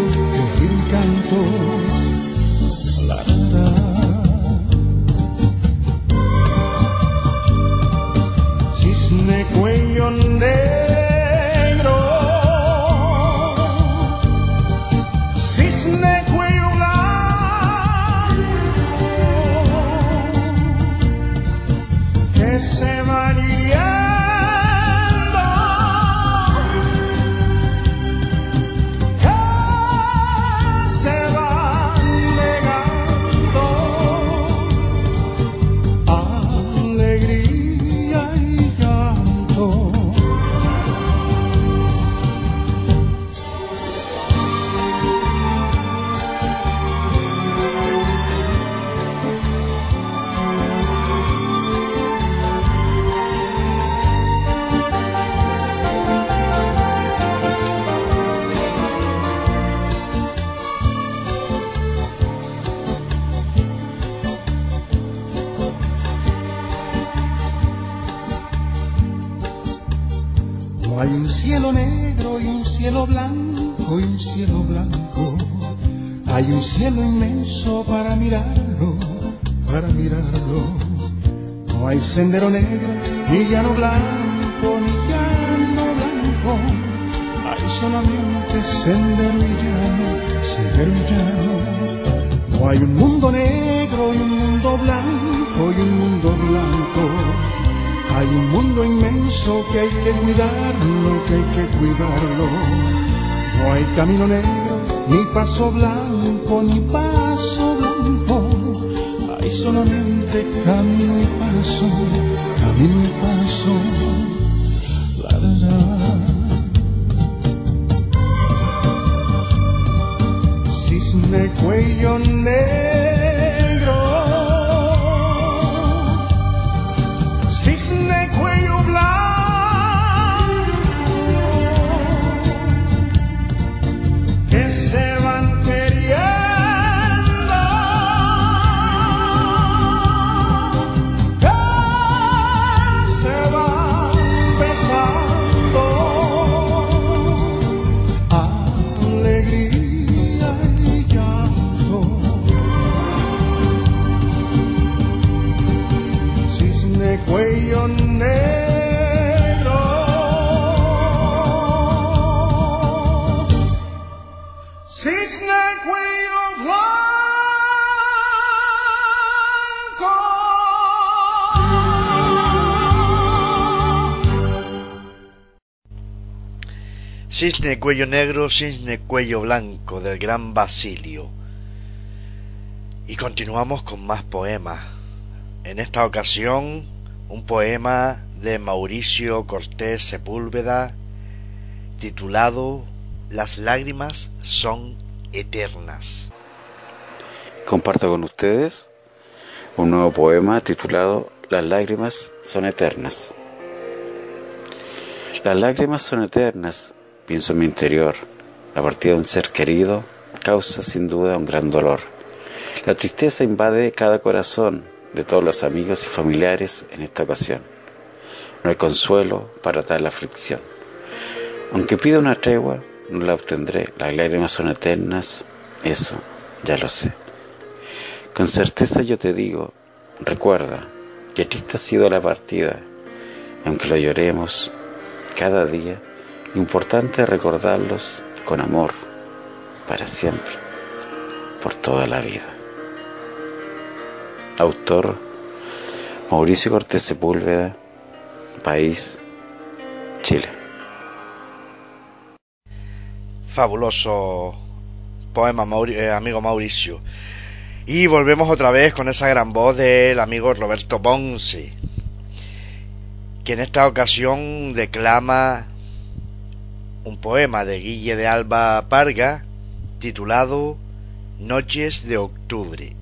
para mirarlo. No hay sendero negro, ni llano blanco, ni llano blanco. Hay solamente sendero y llano, sendero y llano. No hay un mundo negro y un mundo blanco y un mundo blanco. Hay un mundo inmenso que hay que cuidarlo, que hay que cuidarlo. No hay camino negro, ni paso blanco, ni paso blanco. Y solamente camino y paso, camino y paso. La, la, la. Cisne cuello negro, Cisne cuello negro, cisne cuello blanco del gran Basilio. Y continuamos con más poemas. En esta ocasión, un poema de Mauricio Cortés Sepúlveda titulado Las lágrimas son eternas. Comparto con ustedes un nuevo poema titulado Las lágrimas son eternas. Las lágrimas son eternas, pienso en mi interior. La partida de un ser querido causa sin duda un gran dolor. La tristeza invade cada corazón de todos los amigos y familiares en esta ocasión. No hay consuelo para tal aflicción. Aunque pida una tregua, no la obtendré. Las lágrimas son eternas, eso ya lo sé. Con certeza yo te digo, recuerda que triste ha sido la partida, aunque lo lloremos cada día, importante recordarlos con amor, para siempre, por toda la vida. Autor Mauricio Cortés Sepúlveda, País, Chile. Fabuloso poema, eh, amigo Mauricio. Y volvemos otra vez con esa gran voz del amigo Roberto Ponce, que en esta ocasión declama un poema de Guille de Alba Parga titulado Noches de Octubre.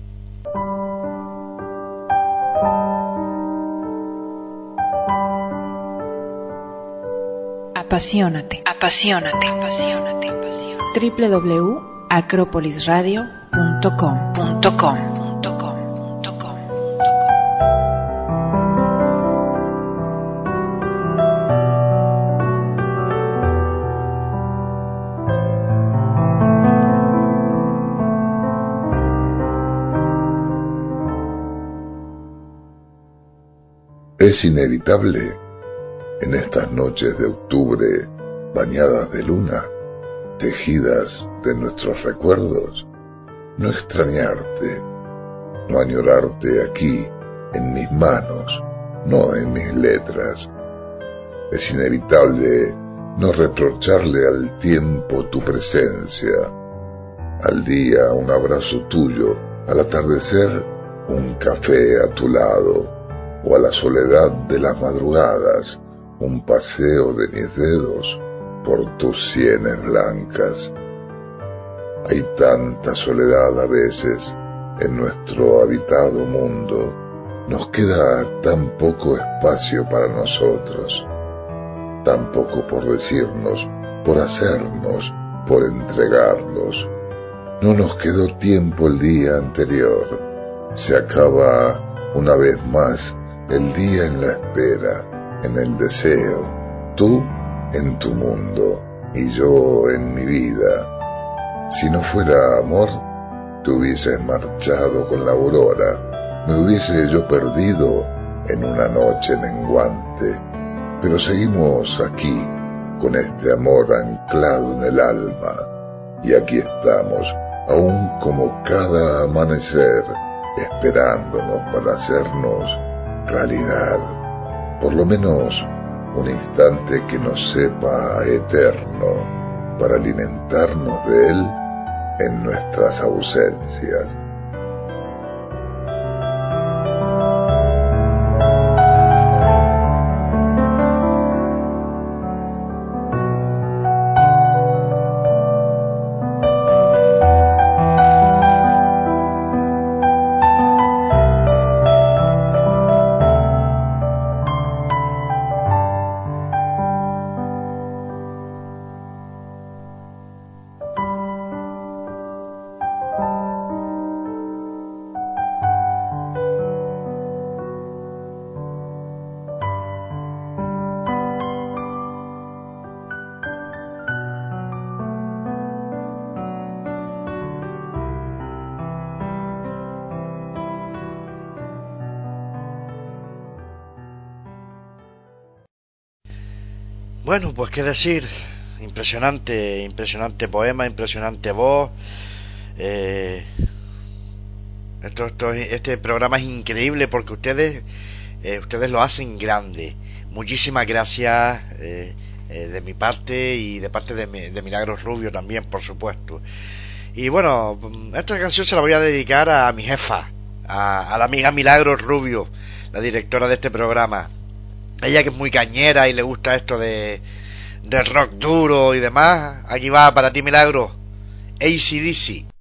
Apasionate, apasionate, apasionate, apasionate. www.acropolisradio.com.com Es inevitable en estas noches de octubre bañadas de luna, tejidas de nuestros recuerdos, no extrañarte, no añorarte aquí en mis manos, no en mis letras. Es inevitable no reprocharle al tiempo tu presencia, al día un abrazo tuyo, al atardecer un café a tu lado, o a la soledad de las madrugadas un paseo de mis dedos por tus sienes blancas. Hay tanta soledad a veces en nuestro habitado mundo, nos queda tan poco espacio para nosotros, tan poco por decirnos, por hacernos, por entregarnos. No nos quedó tiempo el día anterior, se acaba una vez más el día en la espera, en el deseo, tú en tu mundo y yo en mi vida. Si no fuera amor, te hubieses marchado con la aurora, me hubiese yo perdido en una noche menguante, pero seguimos aquí con este amor anclado en el alma, y aquí estamos, aún como cada amanecer, esperándonos para hacernos realidad, por lo menos un instante que nos sepa eterno para alimentarnos de él en nuestras ausencias. Qué decir, impresionante, impresionante poema, impresionante voz. Eh, esto, esto, este programa es increíble porque ustedes, eh, ustedes lo hacen grande. Muchísimas gracias eh, eh, de mi parte y de parte de, de Milagros Rubio también, por supuesto. Y bueno, esta canción se la voy a dedicar a mi jefa, a, a la amiga Milagros Rubio, la directora de este programa. Ella que es muy cañera y le gusta esto de del rock duro y demás. Aquí va para ti, Milagro. ACDC.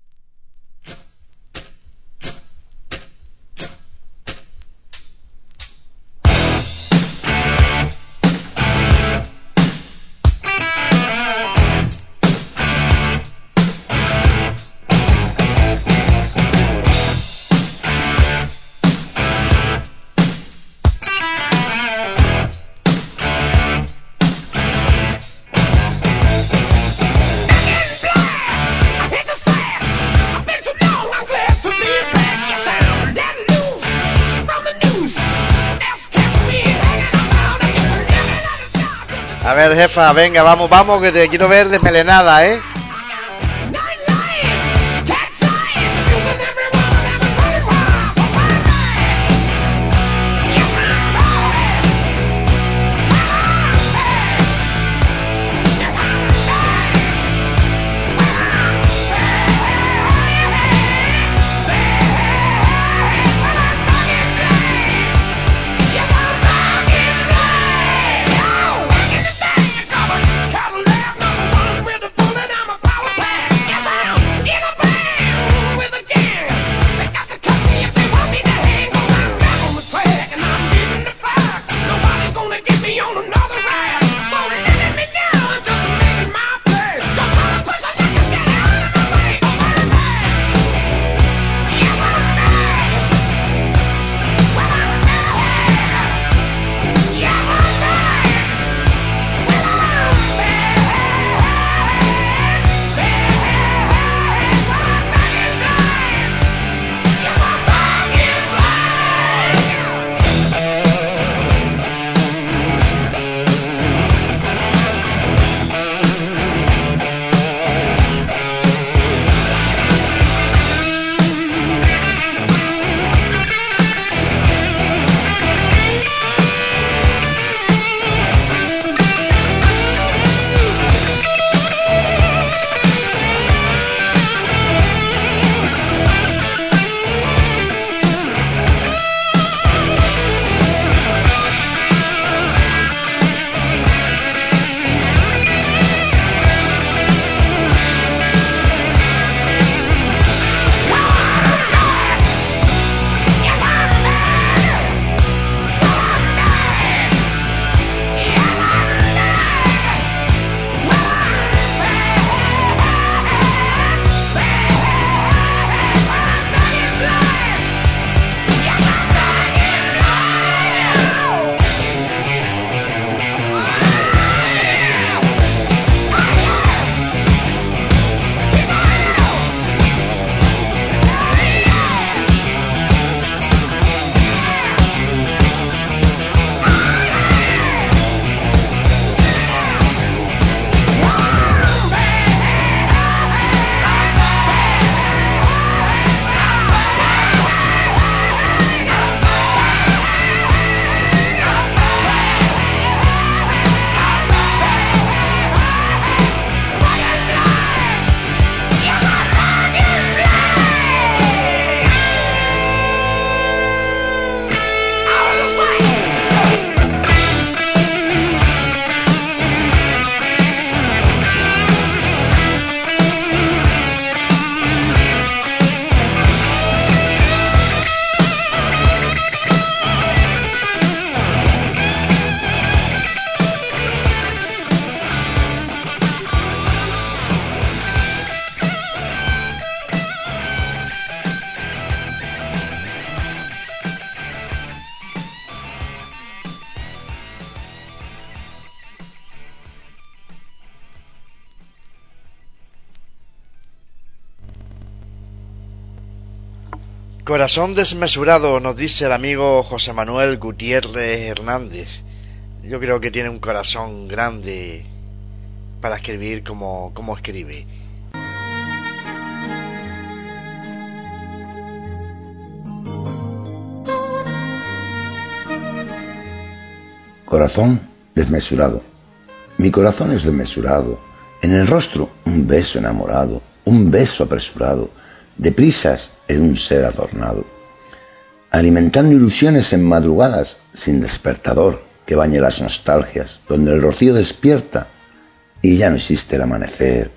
Jefa, venga, vamos, vamos, que te quiero ver desmelenada, ¿eh? Corazón desmesurado, nos dice el amigo José Manuel Gutiérrez Hernández. yo creo que tiene un corazón grande para escribir como, como escribe. Corazón desmesurado. Mi corazón es desmesurado. En el rostro un beso enamorado, un beso apresurado, de prisas en un ser adornado. Alimentando ilusiones en madrugadas sin despertador que bañe las nostalgias, donde el rocío despierta y ya no existe el amanecer.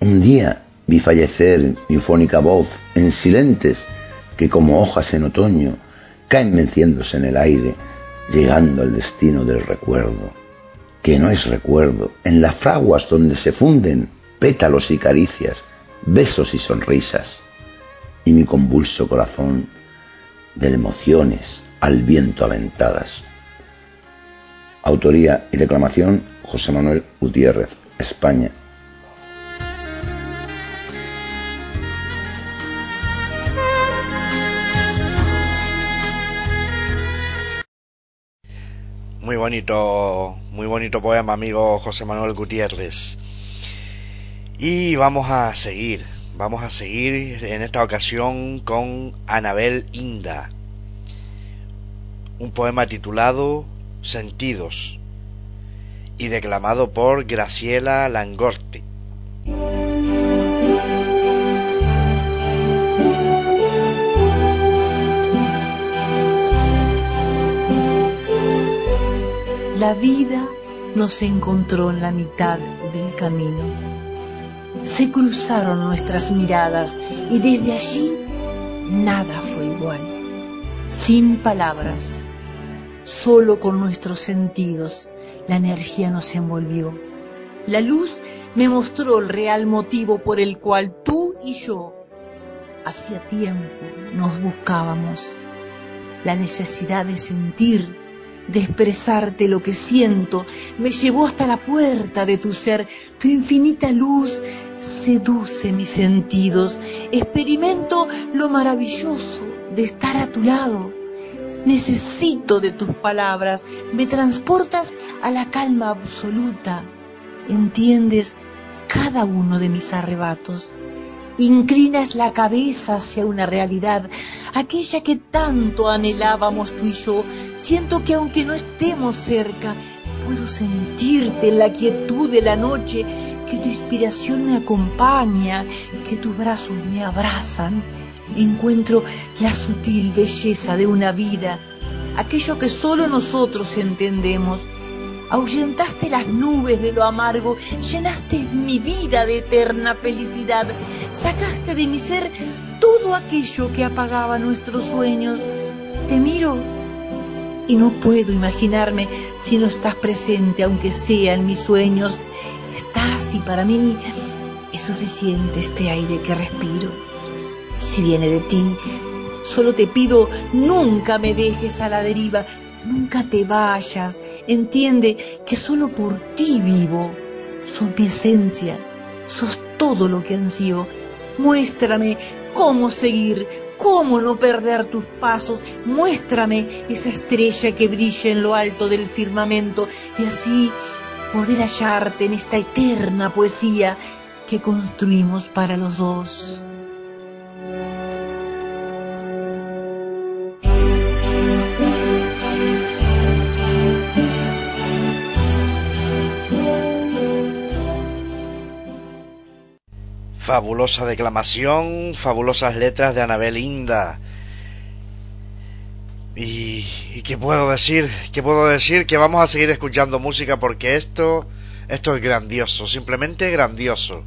Un día vi fallecer mi fónica voz en silentes que como hojas en otoño caen venciéndose en el aire llegando al destino del recuerdo, que no es recuerdo, en las fraguas donde se funden pétalos y caricias, besos y sonrisas, y mi convulso corazón de emociones al viento aventadas. Autoría y declamación José Manuel Gutiérrez, España, Muy bonito, muy bonito poema, amigo José Manuel Gutiérrez. Y vamos a seguir, vamos a seguir en esta ocasión con Anabel Inda. Un poema titulado Sentidos y declamado por Graciela Langorte. La vida nos encontró en la mitad del camino. Se cruzaron nuestras miradas y desde allí nada fue igual. Sin palabras, solo con nuestros sentidos, la energía nos envolvió. La luz me mostró el real motivo por el cual tú y yo hacía tiempo nos buscábamos. La necesidad de sentir de expresarte lo que siento, me llevó hasta la puerta de tu ser. Tu infinita luz seduce mis sentidos. Experimento lo maravilloso de estar a tu lado. Necesito de tus palabras. Me transportas a la calma absoluta. Entiendes cada uno de mis arrebatos. Inclinas la cabeza hacia una realidad, aquella que tanto anhelábamos tú y yo. Siento que aunque no estemos cerca, puedo sentirte en la quietud de la noche, que tu inspiración me acompaña, que tus brazos me abrazan. Encuentro la sutil belleza de una vida, aquello que solo nosotros entendemos ahuyentaste las nubes de lo amargo, llenaste mi vida de eterna felicidad, sacaste de mi ser todo aquello que apagaba nuestros sueños. Te miro y no puedo imaginarme si no estás presente, aunque sea en mis sueños. Estás y para mí es suficiente este aire que respiro. Si viene de ti, solo te pido nunca me dejes a la deriva, Nunca te vayas. Entiende que solo por ti vivo. Sos mi esencia. Sos todo lo que ansío. Muéstrame cómo seguir, cómo no perder tus pasos. Muéstrame esa estrella que brilla en lo alto del firmamento y así poder hallarte en esta eterna poesía que construimos para los dos. Fabulosa declamación, fabulosas letras de Anabel Inda. Y, y, qué puedo decir, qué puedo decir que vamos a seguir escuchando música porque esto, esto es grandioso, simplemente grandioso.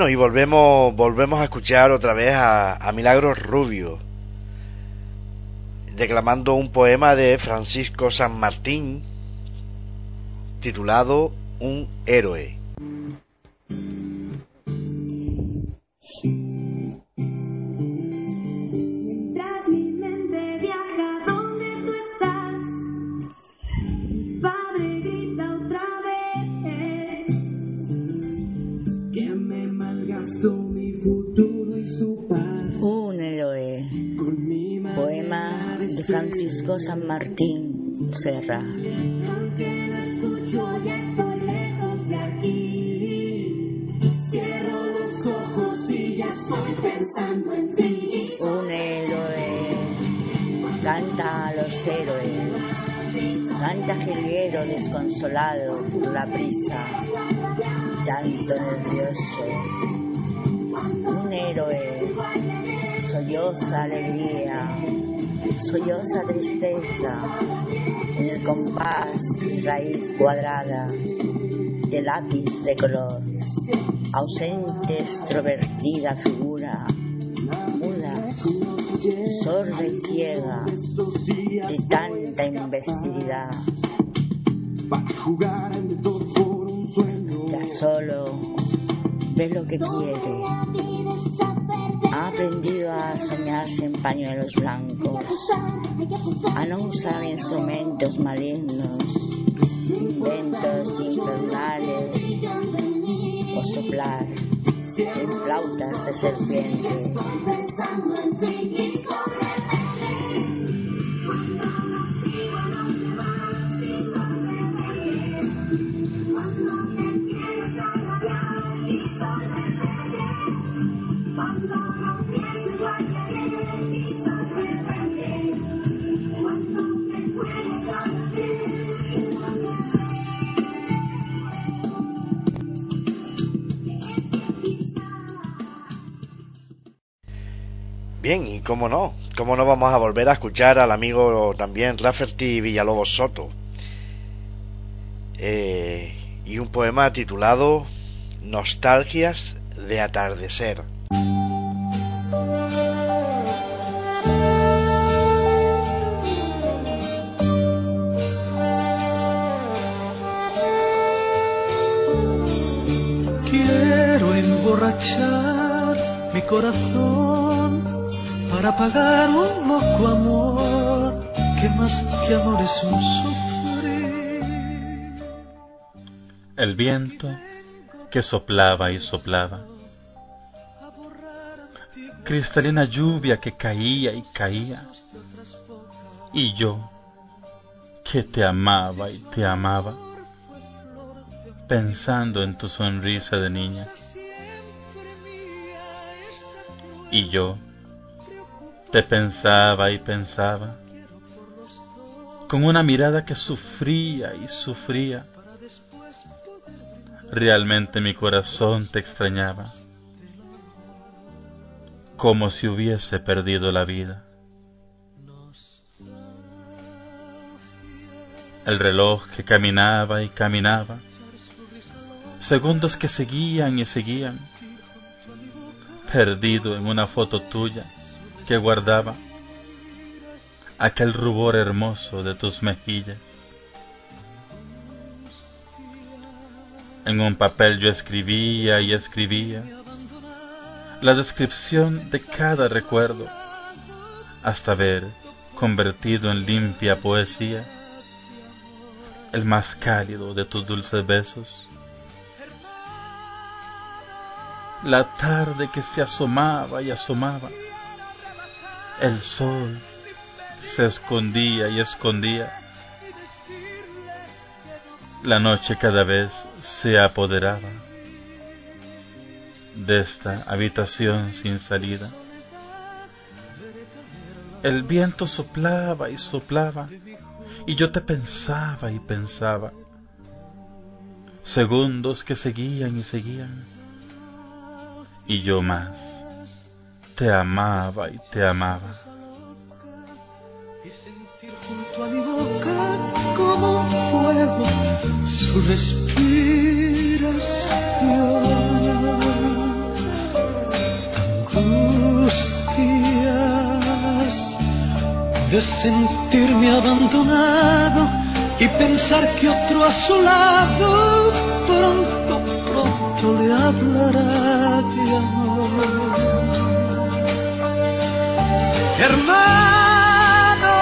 Bueno, y volvemos, volvemos a escuchar otra vez a, a Milagros Rubio declamando un poema de Francisco San Martín titulado Un héroe. Francisco San Martín Serra. Un héroe canta a los héroes, canta jilguero desconsolado por la prisa. llanto nervioso. Un héroe solloza alegría solloza tristeza en el compás raíz cuadrada de lápiz de color, ausente extrovertida figura, muda, sorda y ciega de tanta imbecilidad. Ya solo ve lo que quiere ha aprendido a soñarse en pañuelos blancos, a no usar instrumentos malignos, inventos infernales o soplar en flautas de serpiente. también, y cómo no, cómo no vamos a volver a escuchar al amigo también Rafferty Villalobos Soto. Eh, y un poema titulado Nostalgias de atardecer. Quiero emborrachar mi corazón para un amor que más que amor es un. El viento que soplaba y soplaba. Cristalina lluvia que caía y caía. Y yo que te amaba y te amaba, pensando en tu sonrisa de niña. Y yo te pensaba y pensaba, con una mirada que sufría y sufría. Realmente mi corazón te extrañaba, como si hubiese perdido la vida. El reloj que caminaba y caminaba, segundos que seguían y seguían, perdido en una foto tuya que guardaba aquel rubor hermoso de tus mejillas. En un papel yo escribía y escribía la descripción de cada recuerdo hasta ver convertido en limpia poesía el más cálido de tus dulces besos. La tarde que se asomaba y asomaba, el sol se escondía y escondía. La noche cada vez se apoderaba de esta habitación sin salida. El viento soplaba y soplaba y yo te pensaba y pensaba. Segundos que seguían y seguían. Y yo más. Te amaba y te amaba. Y sentir junto a mi boca como fuego su respiración. Angustias de sentirme abandonado y pensar que otro a su lado pronto, pronto le hablará de amor. Hermano,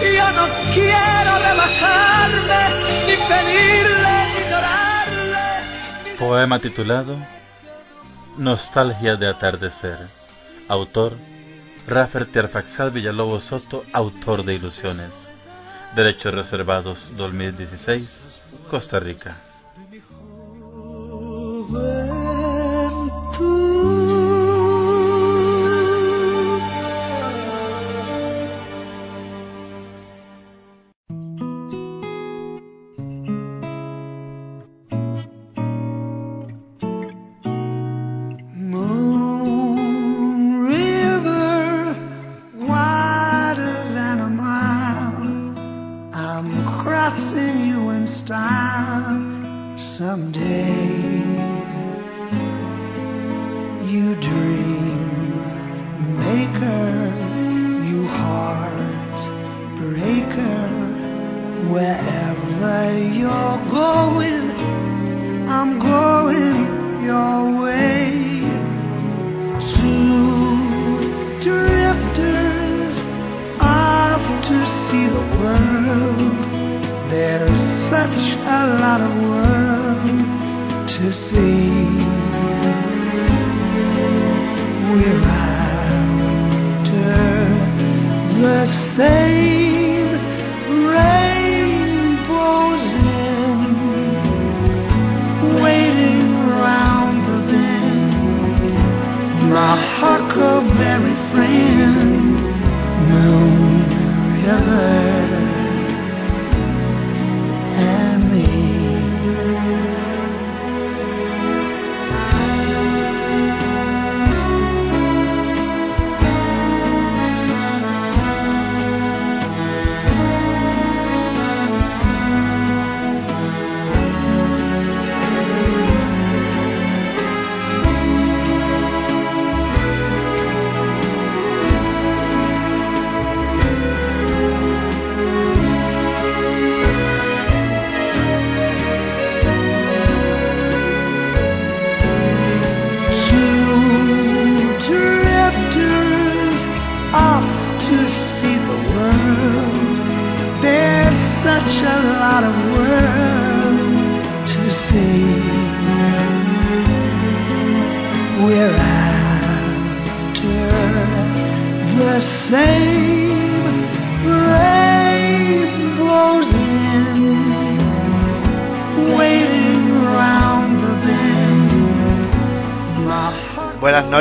yo no quiero rebajarme, ni pedirle, ni llorarle. Poema titulado Nostalgia de atardecer. Autor Raffer Terfaxal Villalobos Soto, autor de Ilusiones. Derechos reservados 2016, Costa Rica.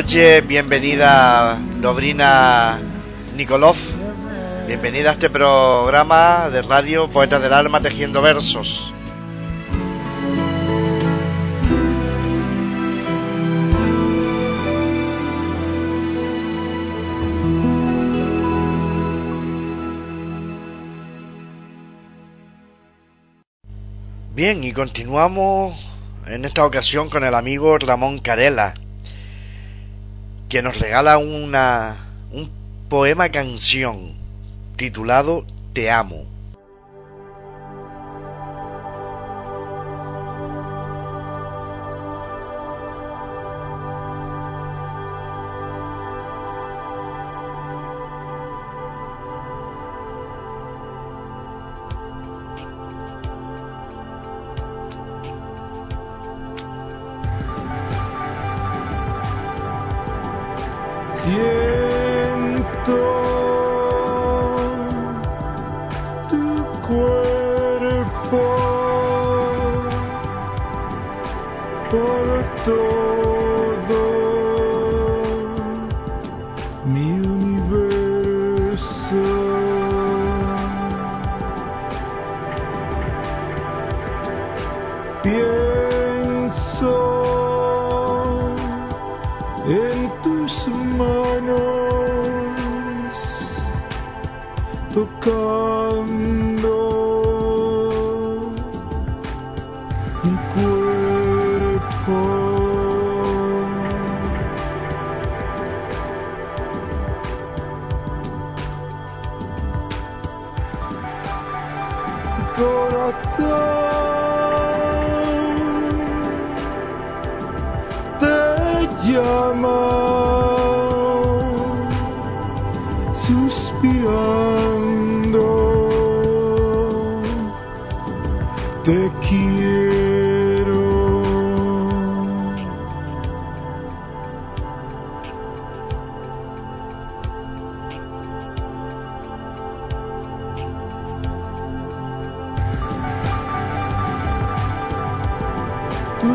Noches, bienvenida Dobrina Nikolov. Bienvenida a este programa de radio Poetas del Alma Tejiendo Versos. Bien, y continuamos en esta ocasión con el amigo Ramón Carela, que nos regala una un poema canción titulado Te amo.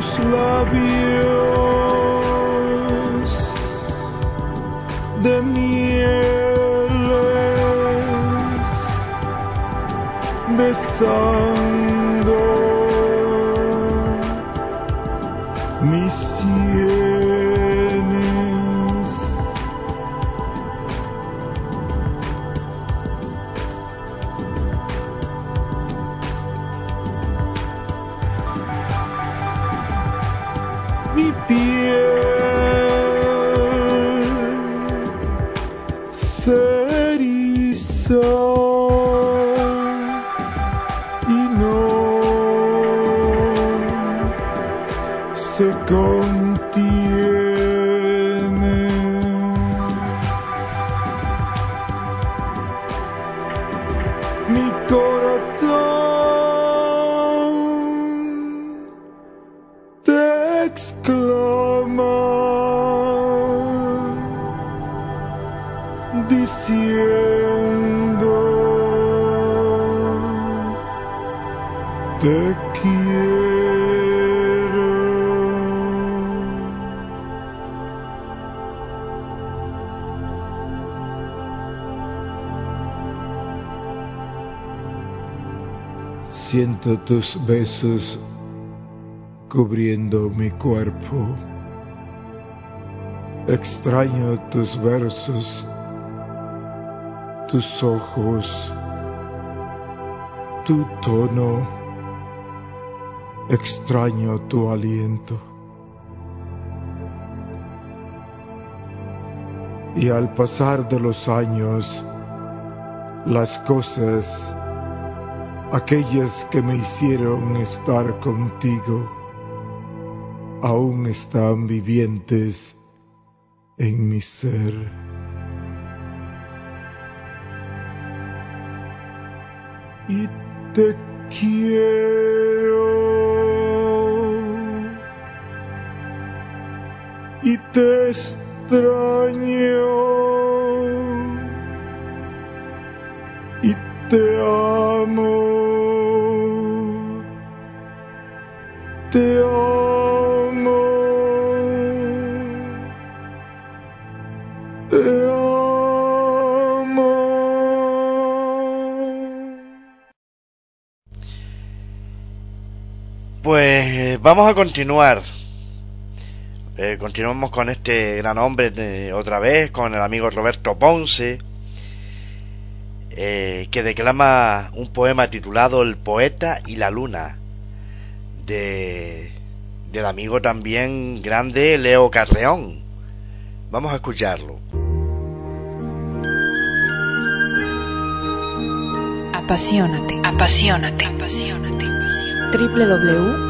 Tus labios de mieles besando Tus besos cubriendo mi cuerpo. Extraño tus versos, tus ojos, tu tono. Extraño tu aliento. Y al pasar de los años, las cosas, aquellas que me hicieron estar contigo, aún están vivientes en mi ser. Y te vamos a continuar. Eh, continuamos con este gran hombre de- otra vez, con el amigo Roberto Ponce, eh, que declama un poema titulado El poeta y la luna, de, del amigo también grande Leo Carreón. Vamos a escucharlo. Apasionate, apasionate, apasionate. www.acropolisradio.com.com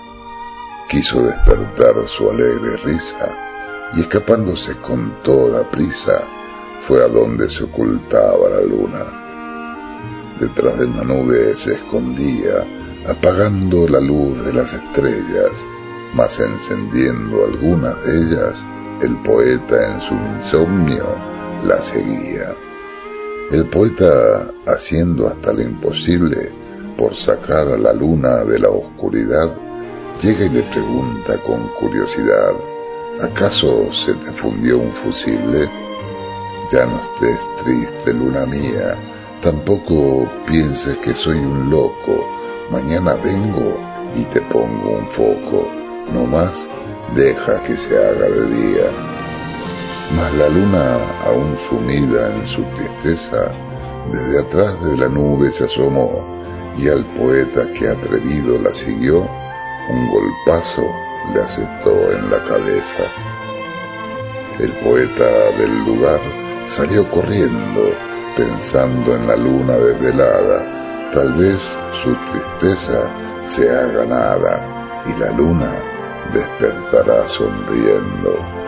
quiso despertar su alegre risa y escapándose con toda prisa fue a donde se ocultaba la luna. Detrás de una nube se escondía, apagando la luz de las estrellas, mas encendiendo algunas de ellas, el poeta en su insomnio la seguía. El poeta, haciendo hasta lo imposible por sacar a la luna de la oscuridad, llega y le pregunta con curiosidad, ¿acaso se te fundió un fusible? Ya no estés triste, luna mía, tampoco pienses que soy un loco, mañana vengo y te pongo un foco, no más deja que se haga de día. Mas la luna, aún sumida en su tristeza, desde atrás de la nube se asomó y al poeta que atrevido la siguió, un golpazo le asestó en la cabeza. El poeta del lugar salió corriendo, pensando en la luna desvelada, tal vez su tristeza se haga nada y la luna despertará sonriendo.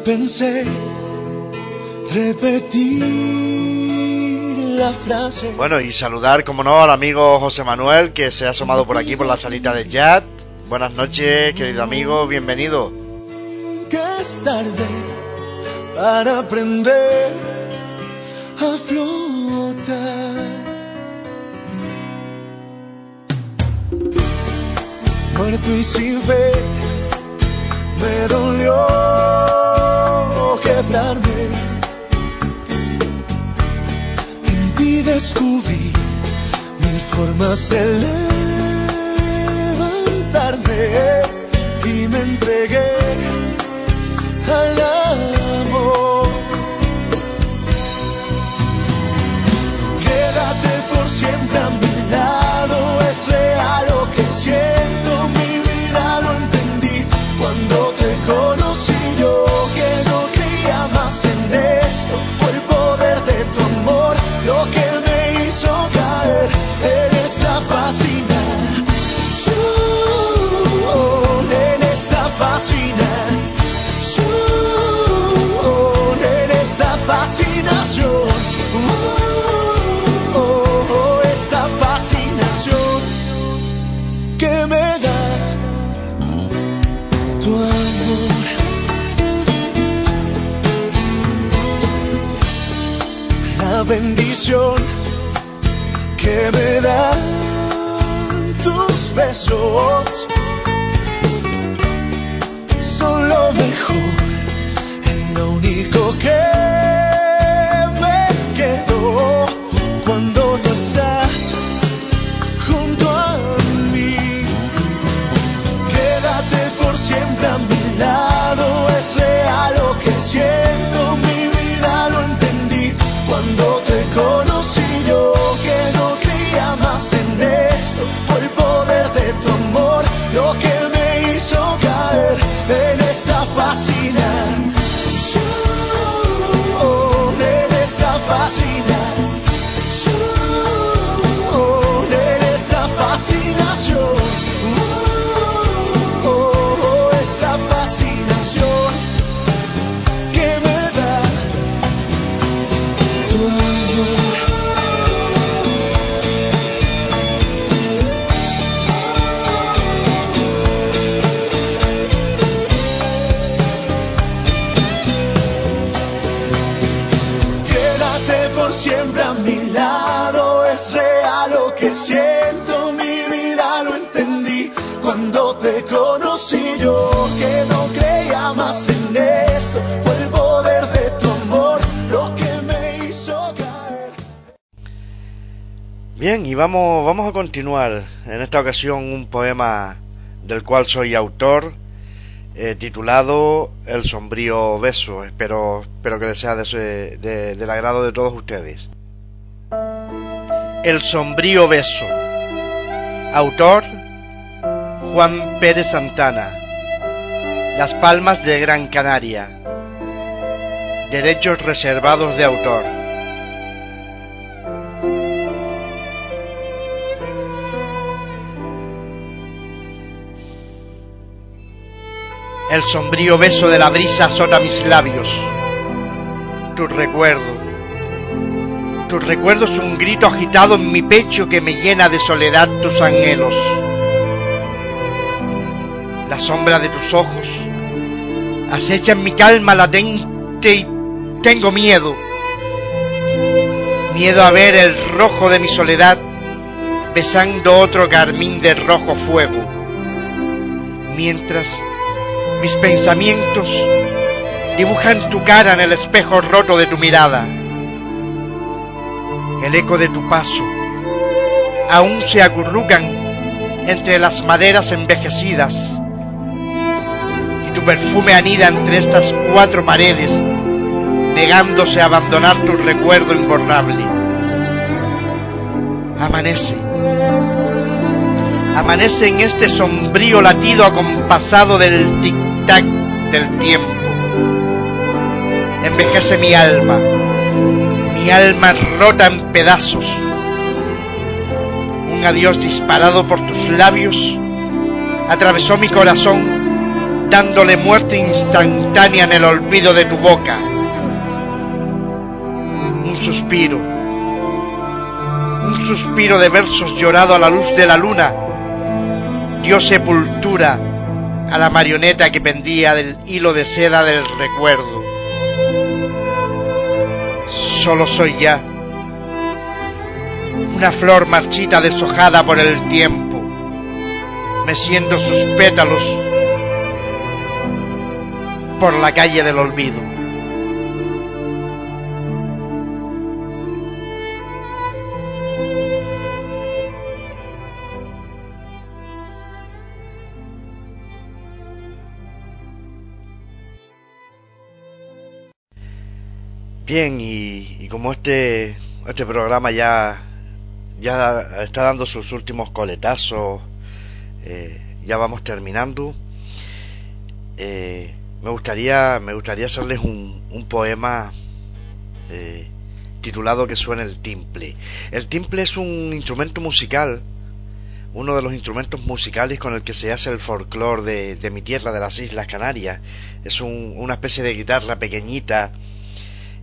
Pensé repetir la frase. Bueno, y saludar, como no, al amigo José Manuel, que se ha asomado por aquí por la salita de chat. Buenas noches, querido amigo, bienvenido. que es tarde para aprender a flotar. Muerto y sin fe, me dolió En ti descubrí mil formas de levantarme y me entregué al amor. Quédate por siempre a mi lado, que me dan tus besos vamos, vamos a continuar. En esta ocasión un poema del cual soy autor, eh, titulado El sombrío beso. Espero, espero que les sea de, de- del agrado de todos ustedes. El sombrío beso. Autor Juan Pérez Santana. Las Palmas de Gran Canaria. Derechos reservados de autor. El sombrío beso de la brisa azota mis labios. Tu recuerdo. Tu recuerdo es un grito agitado en mi pecho que me llena de soledad tus anhelos. La sombra de tus ojos acecha en mi calma latente y tengo miedo. Miedo a ver el rojo de mi soledad besando otro carmín de rojo fuego. Mientras mis pensamientos dibujan tu cara en el espejo roto de tu mirada. El eco de tu paso aún se acurrucan entre las maderas envejecidas y tu perfume anida entre estas cuatro paredes, negándose a abandonar tu recuerdo imborrable. Amanece. Amanece en este sombrío latido acompasado del del tiempo. Envejece mi alma, mi alma rota en pedazos. Un adiós disparado por tus labios atravesó mi corazón, dándole muerte instantánea en el olvido de tu boca. Un suspiro, un suspiro de versos llorado a la luz de la luna, dio sepultura a la marioneta que pendía del hilo de seda del recuerdo. Solo soy ya una flor marchita deshojada por el tiempo, meciendo sus pétalos por la calle del olvido. Bien, y, como este, este programa ya, ya está dando sus últimos coletazos, eh, ya vamos terminando, eh, me gustaría, me gustaría hacerles un, un poema eh, titulado Que suena el timple. El timple es un instrumento musical, uno de los instrumentos musicales con el que se hace el folclore de, de mi tierra, de las Islas Canarias. Es un- una especie de guitarra pequeñita,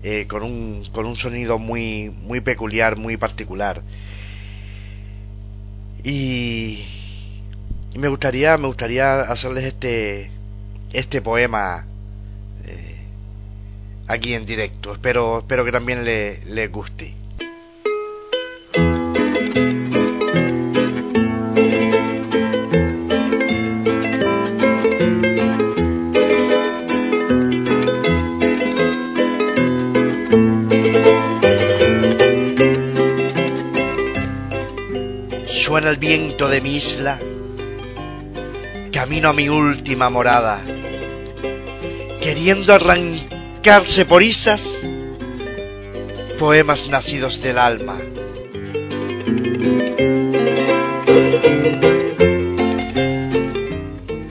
eh, con, un, con un sonido muy, muy peculiar, muy particular. Y, me gustaría, me gustaría hacerles este, este poema eh, aquí en directo. Espero, espero que también le- les guste. Suena el viento de mi isla, camino a mi última morada, queriendo arrancarse por isas poemas nacidos del alma.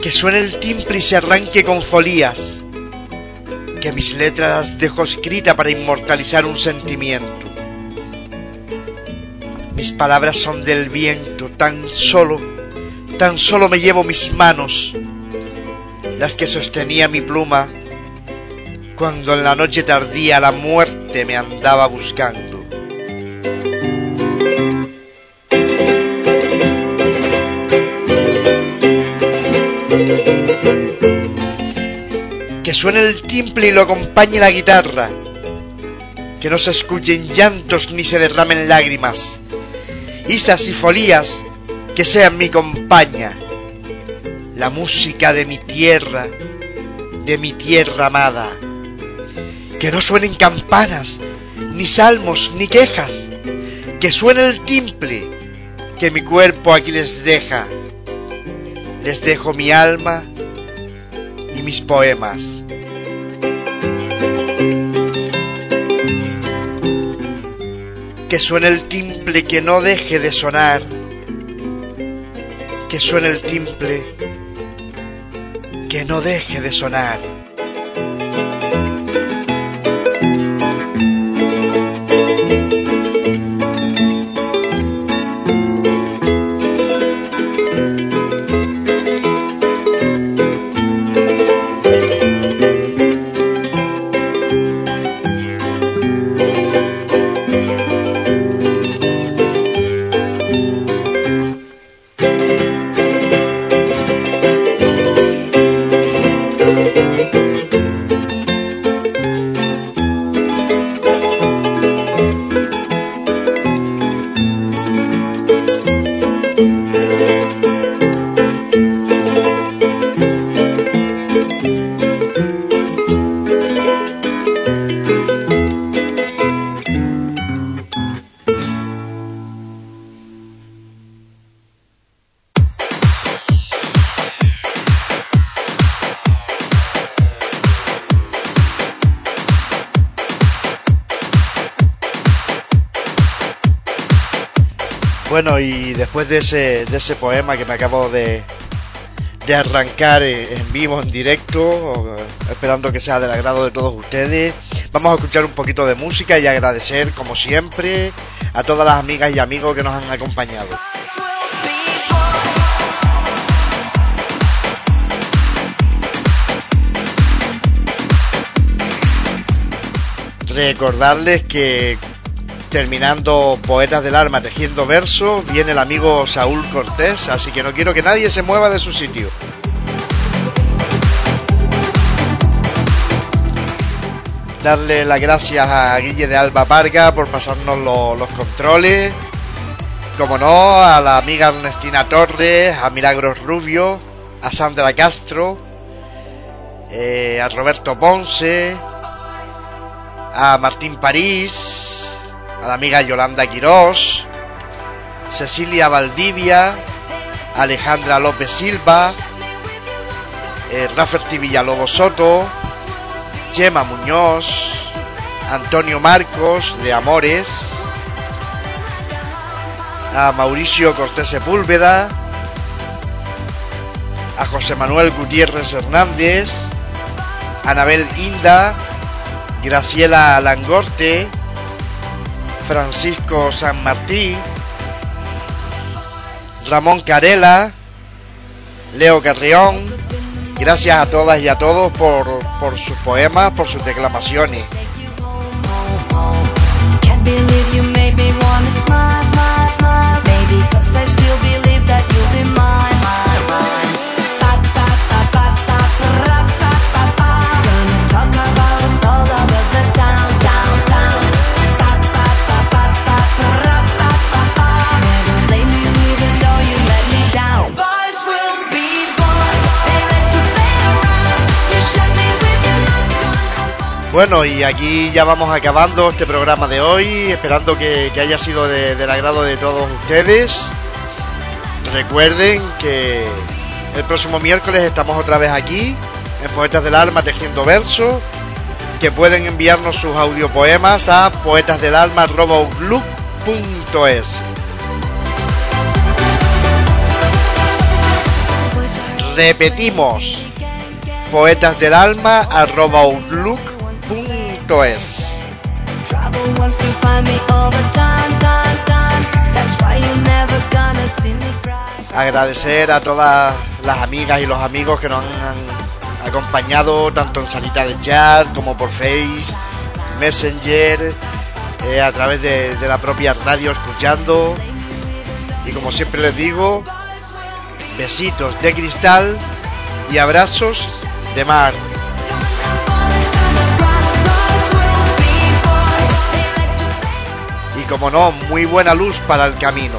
Que suene el timbre y se arranque con folías, que mis letras dejo escrita para inmortalizar un sentimiento. Mis palabras son del viento, tan solo, tan solo me llevo mis manos, las que sostenía mi pluma, cuando en la noche tardía la muerte me andaba buscando. Que suene el timple y lo acompañe la guitarra, que no se escuchen llantos ni se derramen lágrimas. Isas y folías que sean mi compañía. La música de mi tierra, de mi tierra amada. Que no suenen campanas, ni salmos, ni quejas. Que suene el timple que mi cuerpo aquí les deja. Les dejo mi alma y mis poemas. Que suene el timple que no deje de sonar. Que suene el timple que no deje de sonar. Después de ese, de ese poema que me acabo de, de arrancar en vivo, en directo, esperando que sea del agrado de todos ustedes, vamos a escuchar un poquito de música y agradecer, como siempre, a todas las amigas y amigos que nos han acompañado. Recordarles que terminando Poetas del Alma tejiendo verso, viene el amigo Saúl Cortés, así que no quiero que nadie se mueva de su sitio. Darle las gracias a Guille de Alba Parga por pasarnos los controles. Como no, a la amiga Ernestina Torres, a Milagros Rubio, a Sandra Castro, eh, a Roberto Ponce, a Martín París, a la amiga Yolanda Quirós, Cecilia Valdivia, Alejandra López Silva, eh, Rafferty Villalobos Soto, Gemma Muñoz, Antonio Marcos de Amores, a Mauricio Cortés Sepúlveda, a José Manuel Gutiérrez Hernández, Anabel Inda, Graciela Langorte, Francisco San Martín, Ramón Carela, Leo Carrión. Gracias a todas y a todos por, por sus poemas, por sus declamaciones. Bueno, y aquí ya vamos acabando este programa de hoy, esperando que, haya sido de- del agrado de todos ustedes. Recuerden que el próximo miércoles estamos otra vez aquí, en Poetas del Alma Tejiendo Verso, que pueden enviarnos sus audiopoemas a poetasdelalma.outlook.es. Repetimos, poetasdelalma.outlook.es. Agradecer a todas las amigas y los amigos que nos han acompañado tanto en salita de chat como por Face, Messenger, eh, a través de, de la propia radio escuchando. Y como siempre les digo, besitos de cristal y abrazos de mar. No, muy buena luz para el camino.